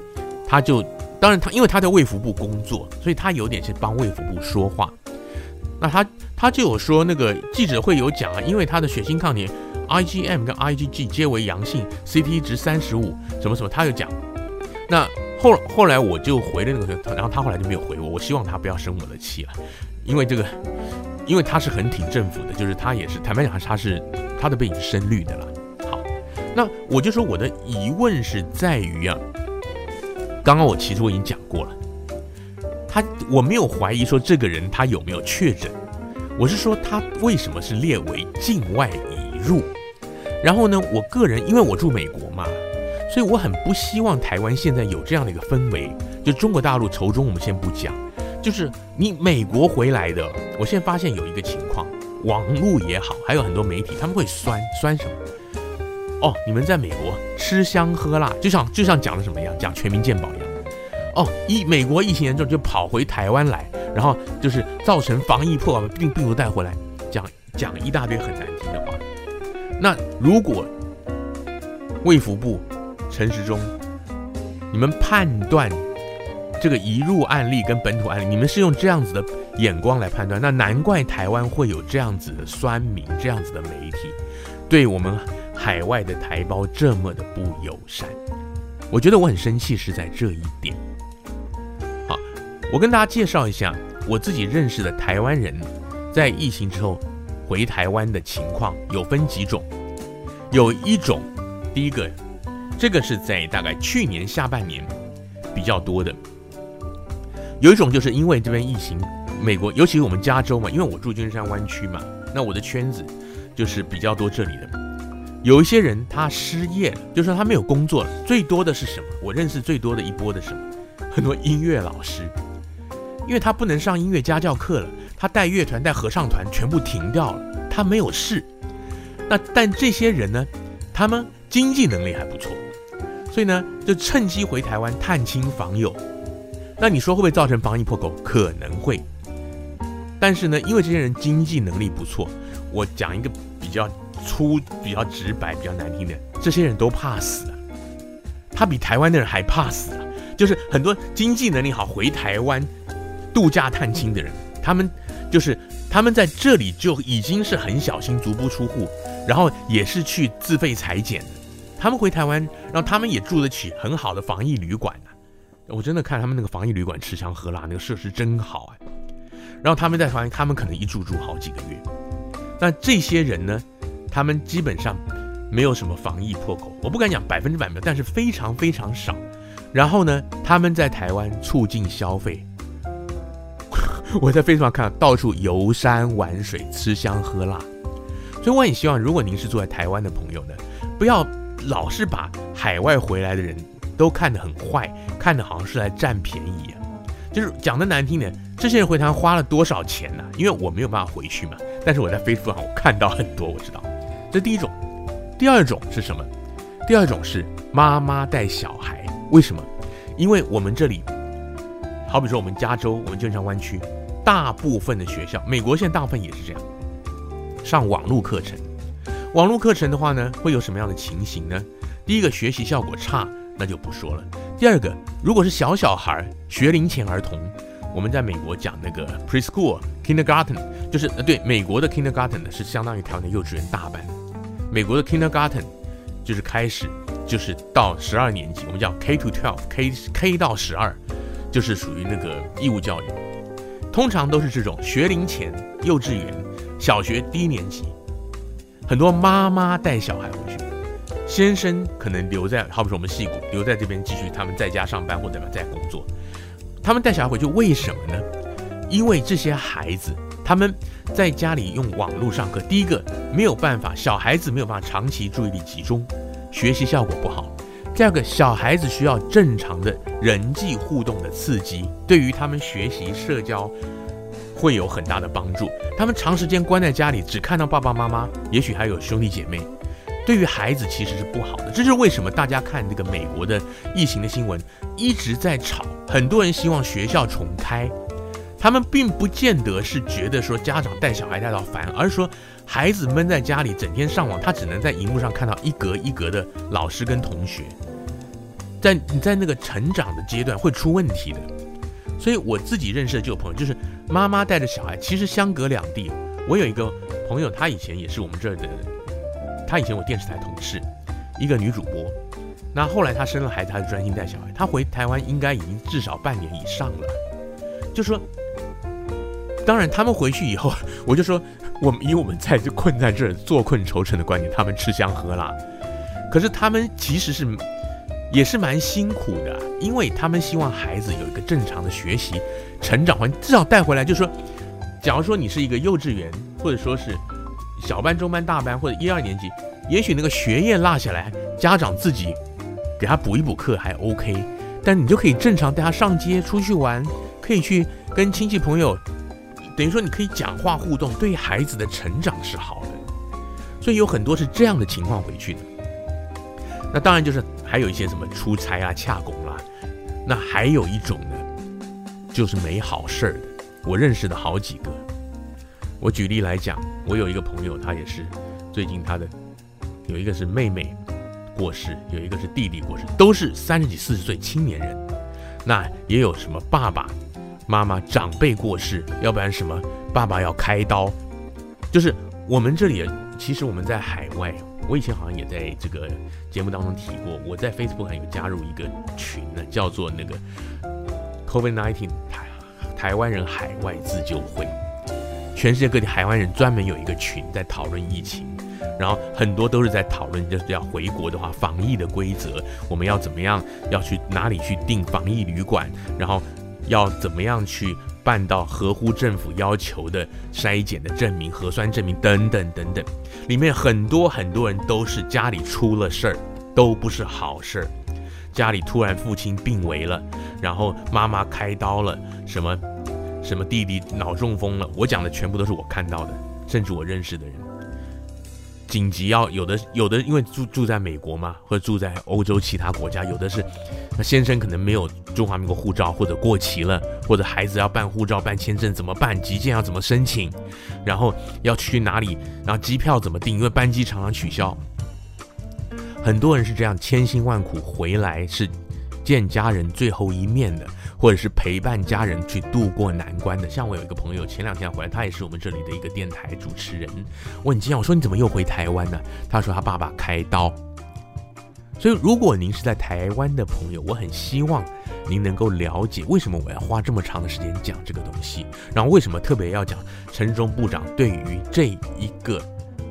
[SPEAKER 1] 他就。当然，他因为他在卫福部工作，所以他有点是帮卫福部说话。那他他就有说，那个记者会有讲啊，因为他的血清抗体 IgM 跟 IgG 皆为阳性，CT 值三十五，什么什么，他有讲。那后后来我就回了那个，然后他后来就没有回我。我希望他不要生我的气了，因为这个，因为他是很挺政府的，就是他也是坦白讲，他是他的背景是深绿的了。好，那我就说我的疑问是在于啊。刚刚我其实我已经讲过了，他我没有怀疑说这个人他有没有确诊，我是说他为什么是列为境外移入？然后呢，我个人因为我住美国嘛，所以我很不希望台湾现在有这样的一个氛围，就中国大陆仇中我们先不讲，就是你美国回来的，我现在发现有一个情况，网络也好，还有很多媒体他们会酸酸什么？哦，你们在美国吃香喝辣，就像就像讲的什么一样，讲全民健保一样。哦，一美国疫情严重就跑回台湾来，然后就是造成防疫破口，病病毒带回来，讲讲一大堆很难听的话。那如果卫福部陈时中，你们判断这个移入案例跟本土案例，你们是用这样子的眼光来判断，那难怪台湾会有这样子的酸民，这样子的媒体，对我们海外的台胞这么的不友善。我觉得我很生气是在这一点。好我跟大家介绍一下我自己认识的台湾人，在疫情之后回台湾的情况有分几种，有一种，第一个，这个是在大概去年下半年比较多的，有一种就是因为这边疫情，美国尤其是我们加州嘛，因为我住金山湾区嘛，那我的圈子就是比较多这里的。有一些人他失业了，就说他没有工作了。最多的是什么？我认识最多的一波的什么？很多音乐老师，因为他不能上音乐家教课了，他带乐团、带合唱团全部停掉了，他没有事。那但这些人呢，他们经济能力还不错，所以呢就趁机回台湾探亲访友。那你说会不会造成防疫破口？可能会。但是呢，因为这些人经济能力不错，我讲一个比较。粗比较直白，比较难听的，这些人都怕死啊！他比台湾的人还怕死啊！就是很多经济能力好回台湾度假探亲的人，他们就是他们在这里就已经是很小心，足不出户，然后也是去自费裁剪的。他们回台湾，然后他们也住得起很好的防疫旅馆啊！我真的看他们那个防疫旅馆吃香喝辣，那个设施真好哎！然后他们在台湾，他们可能一住住好几个月。那这些人呢？他们基本上没有什么防疫破口，我不敢讲百分之百没有，但是非常非常少。然后呢，他们在台湾促进消费，我在 Facebook 上看到处游山玩水、吃香喝辣。所以我也希望，如果您是住在台湾的朋友呢，不要老是把海外回来的人都看得很坏，看得好像是来占便宜啊。就是讲的难听点，这些人回台湾花了多少钱呢？因为我没有办法回去嘛。但是我在 Facebook 上我看到很多，我知道。这第一种，第二种是什么？第二种是妈妈带小孩，为什么？因为我们这里，好比说我们加州，我们金山湾区，大部分的学校，美国现在大部分也是这样，上网络课程。网络课程的话呢，会有什么样的情形呢？第一个，学习效果差，那就不说了。第二个，如果是小小孩，学龄前儿童，我们在美国讲那个 preschool kindergarten，就是呃对，美国的 kindergarten 呢是相当于台湾的幼稚园大班。美国的 kindergarten 就是开始，就是到十二年级，我们叫 K to twelve，K K 到十二，就是属于那个义务教育。通常都是这种学龄前幼稚园、小学低年级，很多妈妈带小孩回去，先生可能留在，好比说我们矽谷留在这边继续他们在家上班或者在工作。他们带小孩回去为什么呢？因为这些孩子他们。在家里用网络上课，第一个没有办法，小孩子没有办法长期注意力集中，学习效果不好。第二个，小孩子需要正常的人际互动的刺激，对于他们学习社交会有很大的帮助。他们长时间关在家里，只看到爸爸妈妈，也许还有兄弟姐妹，对于孩子其实是不好的。这就是为什么大家看这个美国的疫情的新闻一直在吵，很多人希望学校重开。他们并不见得是觉得说家长带小孩带到烦，而是说孩子闷在家里整天上网，他只能在荧幕上看到一格一格的老师跟同学，在你在那个成长的阶段会出问题的。所以我自己认识的就有朋友，就是妈妈带着小孩，其实相隔两地。我有一个朋友，他以前也是我们这儿的，他以前我电视台同事，一个女主播。那后来她生了孩子，她就专心带小孩。她回台湾应该已经至少半年以上了，就说。当然，他们回去以后，我就说，我们以我们在困在这儿坐困愁城的观点，他们吃香喝辣。可是他们其实是也是蛮辛苦的，因为他们希望孩子有一个正常的学习成长环，至少带回来。就是说，假如说你是一个幼稚园，或者说是小班、中班、大班或者一二年级，也许那个学业落下来，家长自己给他补一补课还 OK，但你就可以正常带他上街出去玩，可以去跟亲戚朋友。等于说，你可以讲话互动，对孩子的成长是好的，所以有很多是这样的情况回去的。那当然就是还有一些什么出差啊、洽公啦。那还有一种呢，就是没好事儿的。我认识的好几个。我举例来讲，我有一个朋友，他也是最近他的有一个是妹妹过世，有一个是弟弟过世，都是三十几、四十岁青年人。那也有什么爸爸。妈妈长辈过世，要不然什么爸爸要开刀，就是我们这里，其实我们在海外，我以前好像也在这个节目当中提过，我在 Facebook 上有加入一个群呢，叫做那个 COVID-19 台台湾人海外自救会，全世界各地海湾人专门有一个群在讨论疫情，然后很多都是在讨论，就是要回国的话，防疫的规则，我们要怎么样，要去哪里去订防疫旅馆，然后要怎么样去办到合乎政府要求的筛检的证明、核酸证明等等等等。里面很多很多人都是家里出了事儿，都不是好事儿。家里突然父亲病危了，然后妈妈开刀了，什么什么弟弟脑中风了，我讲的全部都是我看到的，甚至我认识的人。紧急要有的有的，因为住住在美国嘛，或者住在欧洲其他国家，有的是那先生可能没有中华民国护照，或者过期了，或者孩子要办护照、办签证怎么办？急件要怎么申请？然后要去哪里？然后机票怎么订？因为班机常常取消。很多人是这样千辛万苦回来，是见家人最后一面的，或者是陪伴家人去度过难关的。像我有一个朋友，前两天回来，他也是我们这里的一个电台主持人。我很惊讶，我说你怎么又回台湾呢？他说他爸爸开刀。所以，如果您是在台湾的朋友，我很希望您能够了解为什么我要花这么长的时间讲这个东西，然后为什么特别要讲陈忠部长对于这一个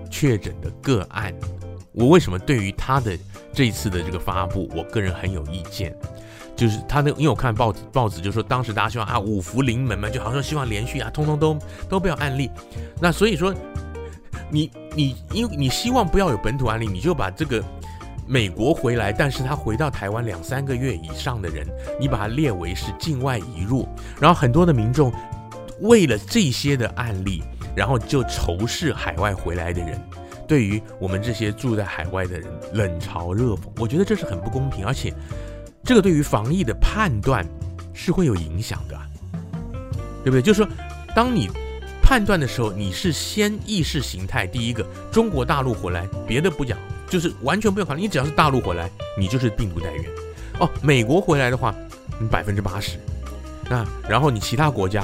[SPEAKER 1] 确诊的个案。我为什么对于他的这一次的这个发布，我个人很有意见，就是他那，因为我看报报纸就说，当时大家希望啊五福临门嘛，就好像希望连续啊，通通都都不要案例。那所以说，你你因为你希望不要有本土案例，你就把这个美国回来，但是他回到台湾两三个月以上的人，你把它列为是境外移入，然后很多的民众为了这些的案例，然后就仇视海外回来的人。对于我们这些住在海外的人冷嘲热讽，我觉得这是很不公平，而且这个对于防疫的判断是会有影响的，对不对？就是说，当你判断的时候，你是先意识形态，第一个中国大陆回来，别的不讲，就是完全不用考虑，你只要是大陆回来，你就是病毒带源。哦，美国回来的话，你百分之八十，那然后你其他国家。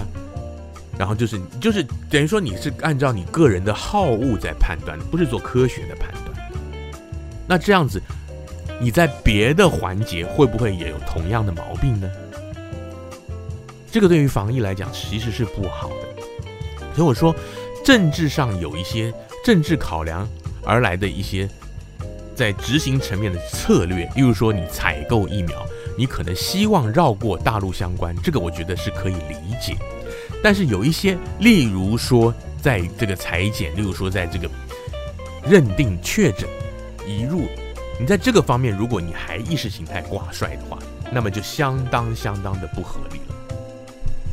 [SPEAKER 1] 然后就是就是等于说你是按照你个人的好恶在判断，不是做科学的判断。那这样子，你在别的环节会不会也有同样的毛病呢？这个对于防疫来讲其实是不好的。所以我说，政治上有一些政治考量而来的一些在执行层面的策略，例如说你采购疫苗，你可能希望绕过大陆相关，这个我觉得是可以理解。但是有一些，例如说，在这个裁剪，例如说，在这个认定确诊移入，你在这个方面，如果你还意识形态挂帅的话，那么就相当相当的不合理了。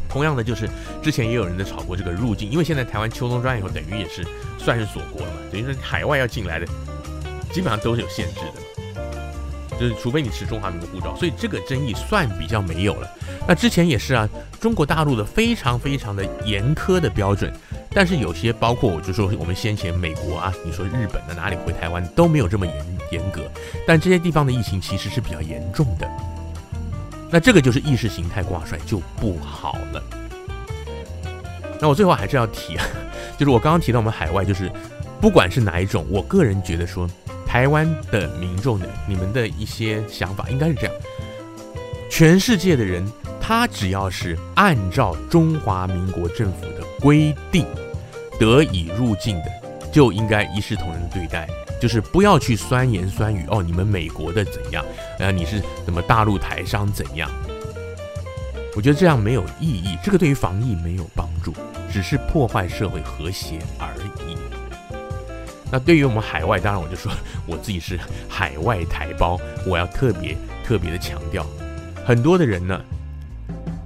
[SPEAKER 1] 同样的，就是之前也有人在炒过这个入境，因为现在台湾秋冬专以后，等于也是算是锁国了嘛，等于说海外要进来的，基本上都是有限制的，就是除非你持中华民国护照，所以这个争议算比较没有了。那之前也是啊，中国大陆的非常非常的严苛的标准，但是有些包括我就说我们先前美国啊，你说日本的哪里回台湾都没有这么严严格，但这些地方的疫情其实是比较严重的。那这个就是意识形态挂帅就不好了。那我最后还是要提啊，就是我刚刚提到我们海外，就是不管是哪一种，我个人觉得说台湾的民众的你们的一些想法应该是这样，全世界的人。他只要是按照中华民国政府的规定得以入境的，就应该一视同仁的对待，就是不要去酸言酸语哦，你们美国的怎样？啊，你是怎么大陆台商怎样？我觉得这样没有意义，这个对于防疫没有帮助，只是破坏社会和谐而已。那对于我们海外，当然我就说我自己是海外台胞，我要特别特别的强调，很多的人呢。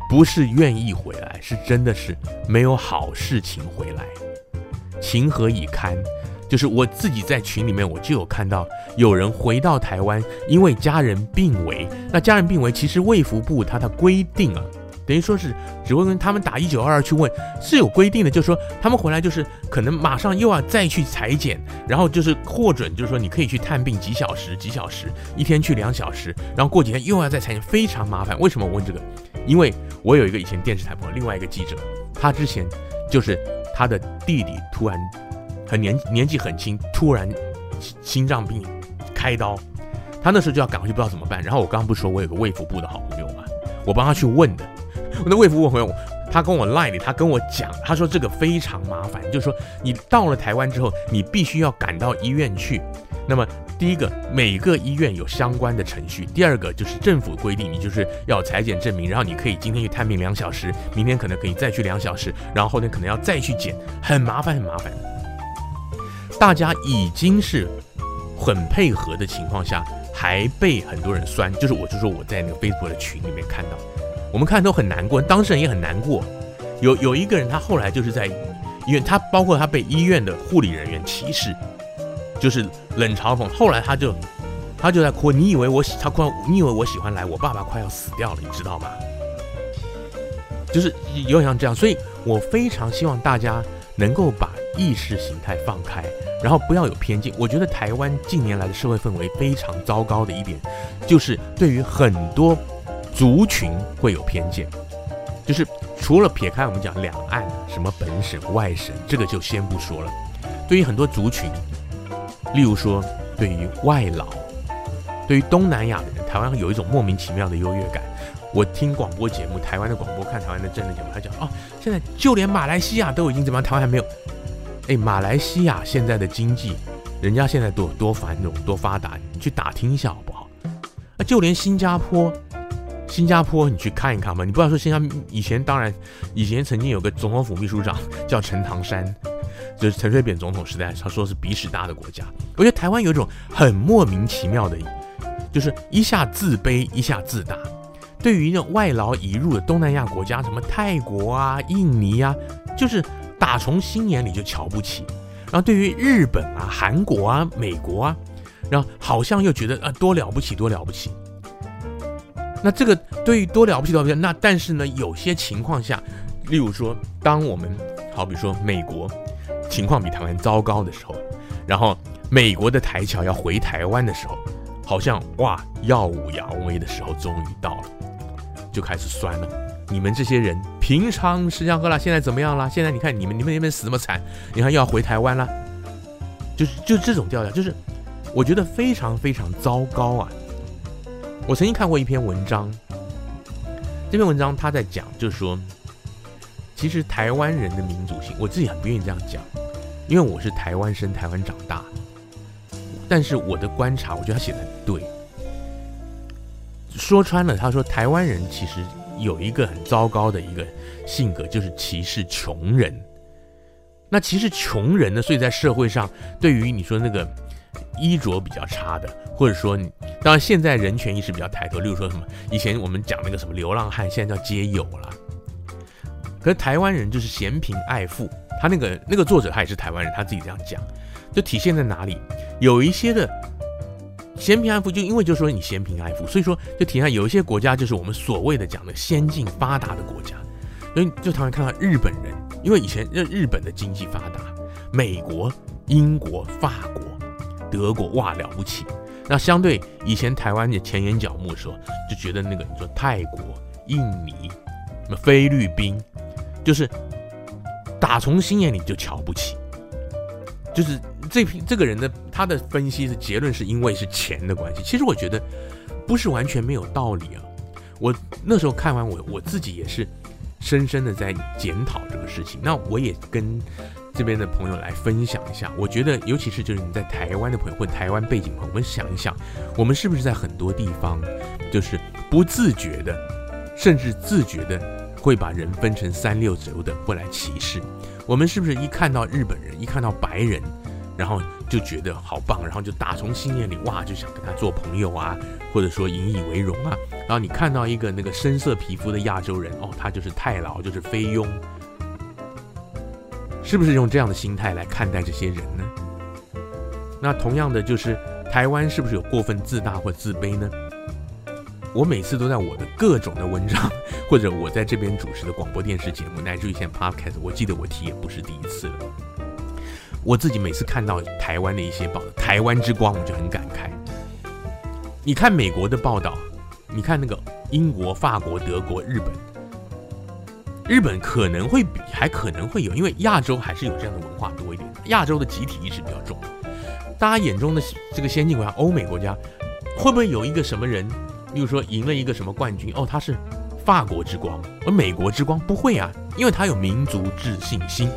[SPEAKER 1] 不是愿意回来，是真的是没有好事情回来，情何以堪？就是我自己在群里面，我就有看到有人回到台湾，因为家人病危。那家人病危，其实卫福部它的规定啊，等于说是只会跟他们打一九二二去问，是有规定的，就是说他们回来就是可能马上又要再去裁剪，然后就是获准，就是说你可以去探病几小时，几小时，一天去两小时，然后过几天又要再裁剪，非常麻烦。为什么我问这个？因为我有一个以前电视台朋友，另外一个记者，他之前就是他的弟弟突然很年年纪很轻，突然心脏病开刀，他那时候就要赶回去，不知道怎么办。然后我刚刚不是说我有个卫福部的好朋友吗？我帮他去问的，我的卫福部朋友，他跟我 line，他跟我讲，他说这个非常麻烦，就是说你到了台湾之后，你必须要赶到医院去。那么第一个，每个医院有相关的程序；第二个就是政府规定，你就是要裁剪证明，然后你可以今天去探病两小时，明天可能可以再去两小时，然后后天可能要再去检，很麻烦，很麻烦。大家已经是很配合的情况下，还被很多人酸，就是我就说我在那个 Facebook 的群里面看到，我们看都很难过，当事人也很难过。有有一个人，他后来就是在医院，他包括他被医院的护理人员歧视。就是冷嘲讽，后来他就他就在哭。你以为我喜他哭？你以为我喜欢来？我爸爸快要死掉了，你知道吗？就是有点像这样，所以我非常希望大家能够把意识形态放开，然后不要有偏见。我觉得台湾近年来的社会氛围非常糟糕的一点，就是对于很多族群会有偏见，就是除了撇开我们讲两岸什么本省外省，这个就先不说了，对于很多族群。例如说，对于外劳，对于东南亚的人，台湾有一种莫名其妙的优越感。我听广播节目，台湾的广播，看台湾的政治节目，他讲哦，现在就连马来西亚都已经怎么样，台湾还没有。哎，马来西亚现在的经济，人家现在多多繁荣，多发达，你去打听一下好不好？啊，就连新加坡，新加坡你去看一看嘛。你不要说新加坡以前，当然以前曾经有个总统府秘书长叫陈唐山。就是陈水扁总统时代，他说是鼻屎大的国家。我觉得台湾有一种很莫名其妙的，就是一下自卑，一下自大。对于那种外劳移入的东南亚国家，什么泰国啊、印尼啊，就是打从心眼里就瞧不起。然后对于日本啊、韩国啊、美国啊，然后好像又觉得啊多了不起，多了不起。那这个对于多了不起多了不起，那但是呢，有些情况下，例如说，当我们好比说美国。情况比台湾糟糕的时候，然后美国的台侨要回台湾的时候，好像哇耀武扬威的时候终于到了，就开始酸了。你们这些人平常吃香喝辣，现在怎么样了？现在你看你们你们那边死那么惨，你看又要回台湾了，就是就这种调调，就是我觉得非常非常糟糕啊。我曾经看过一篇文章，这篇文章他在讲，就是说。其实台湾人的民族性，我自己很不愿意这样讲，因为我是台湾生、台湾长大。但是我的观察，我觉得他写的很对。说穿了，他说台湾人其实有一个很糟糕的一个性格，就是歧视穷人。那歧视穷人呢，所以在社会上，对于你说那个衣着比较差的，或者说你，当然现在人权意识比较抬头，例如说什么以前我们讲那个什么流浪汉，现在叫街友了。可是台湾人就是嫌贫爱富，他那个那个作者他也是台湾人，他自己这样讲，就体现在哪里？有一些的嫌贫爱富，就因为就说你嫌贫爱富，所以说就体现有一些国家就是我们所谓的讲的先进发达的国家，所以就常常看到日本人，因为以前日日本的经济发达，美国、英国、法国、德国哇了不起，那相对以前台湾的前眼角目的时候，就觉得那个你说泰国、印尼、什么菲律宾。就是打从心眼里就瞧不起，就是这批这个人的他的分析的结论是因为是钱的关系。其实我觉得不是完全没有道理啊。我那时候看完我我自己也是深深的在检讨这个事情。那我也跟这边的朋友来分享一下。我觉得尤其是就是你在台湾的朋友或台湾背景朋友，我们想一想，我们是不是在很多地方就是不自觉的，甚至自觉的。会把人分成三六九等，会来歧视我们，是不是一看到日本人，一看到白人，然后就觉得好棒，然后就打从心眼里哇，就想跟他做朋友啊，或者说引以为荣啊。然后你看到一个那个深色皮肤的亚洲人，哦，他就是太老，就是菲佣，是不是用这样的心态来看待这些人呢？那同样的，就是台湾是不是有过分自大或自卑呢？我每次都在我的各种的文章，或者我在这边主持的广播电视节目，乃至于现在 Podcast，我记得我提也不是第一次了。我自己每次看到台湾的一些报道，台湾之光，我就很感慨。你看美国的报道，你看那个英国、法国、德国、日本，日本可能会比，还可能会有，因为亚洲还是有这样的文化多一点，亚洲的集体意识比较重。大家眼中的这个先进国家，欧美国家，会不会有一个什么人？例如说赢了一个什么冠军哦，他是法国之光，而美国之光不会啊，因为他有民族自信心。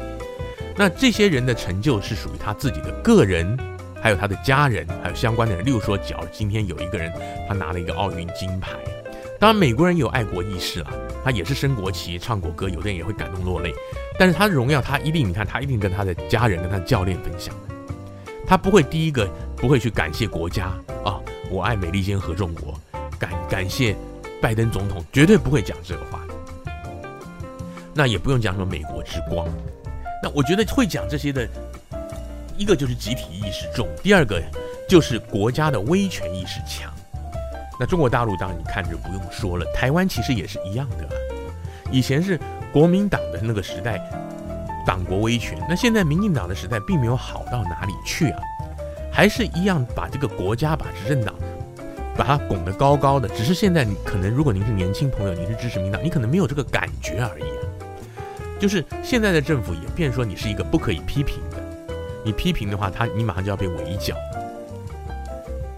[SPEAKER 1] 那这些人的成就是属于他自己的个人，还有他的家人，还有相关的人。例如说，假如今天有一个人他拿了一个奥运金牌，当然美国人有爱国意识啦，他也是升国旗、唱国歌，有的人也会感动落泪。但是他的荣耀，他一定你看，他一定跟他的家人、跟他的教练分享，他不会第一个不会去感谢国家啊，我爱美利坚合众国，感感谢拜登总统，绝对不会讲这个话。那也不用讲什么美国之光。那我觉得会讲这些的，一个就是集体意识重，第二个就是国家的威权意识强。那中国大陆当然你看着不用说了，台湾其实也是一样的啊。以前是国民党的那个时代，党国威权，那现在民进党的时代并没有好到哪里去啊，还是一样把这个国家把执政党把它拱得高高的，只是现在你可能如果您是年轻朋友，你是支持民党，你可能没有这个感觉而已啊。就是现在的政府也变说你是一个不可以批评的，你批评的话，他你马上就要被围剿。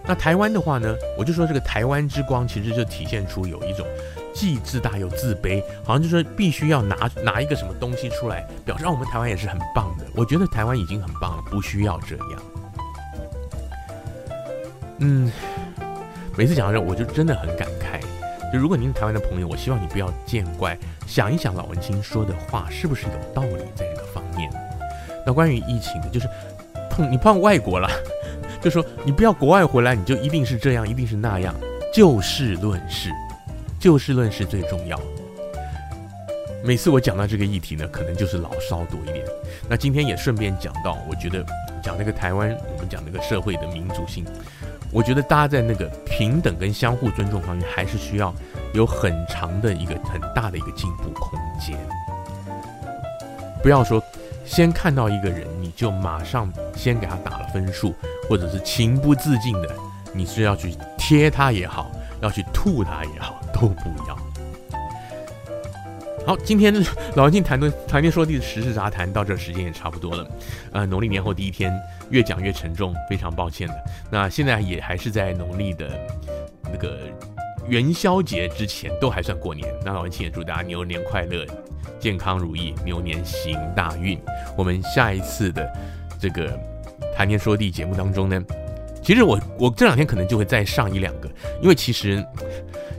[SPEAKER 1] 那台湾的话呢，我就说这个台湾之光其实就体现出有一种既自大又自卑，好像就说必须要拿拿一个什么东西出来，表示让我们台湾也是很棒的。我觉得台湾已经很棒了，不需要这样。嗯，每次讲到这，我就真的很感慨。就如果您是台湾的朋友，我希望你不要见怪，想一想老文青说的话是不是有道理在这个方面。那关于疫情的，就是碰你碰外国了，就说你不要国外回来，你就一定是这样，一定是那样，就事论事，就事论事最重要。每次我讲到这个议题呢，可能就是老骚多一点。那今天也顺便讲到，我觉得讲那个台湾，我们讲那个社会的民主性。我觉得大家在那个平等跟相互尊重方面，还是需要有很长的一个很大的一个进步空间。不要说先看到一个人，你就马上先给他打了分数，或者是情不自禁的，你是要去贴它也好，要去吐它也好，都不要。好，今天老文青谈论谈天说地的时事杂谈到这时间也差不多了。呃，农历年后第一天，越讲越沉重，非常抱歉的。那现在也还是在农历的那个元宵节之前，都还算过年。那老文青也祝大家牛年快乐，健康如意，牛年行大运。我们下一次的这个谈天说地节目当中呢，其实我我这两天可能就会再上一两个，因为其实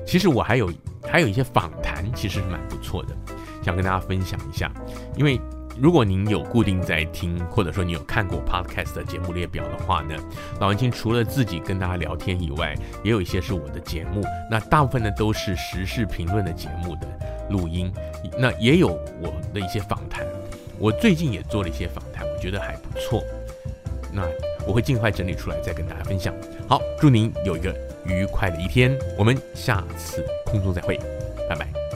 [SPEAKER 1] 其实我还有。还有一些访谈，其实是蛮不错的，想跟大家分享一下。因为如果您有固定在听，或者说你有看过 Podcast 的节目列表的话呢，老文青除了自己跟大家聊天以外，也有一些是我的节目。那大部分呢都是时事评论的节目的录音，那也有我的一些访谈。我最近也做了一些访谈，我觉得还不错。那我会尽快整理出来再跟大家分享。好，祝您有一个愉快的一天，我们下次空中再会，拜拜。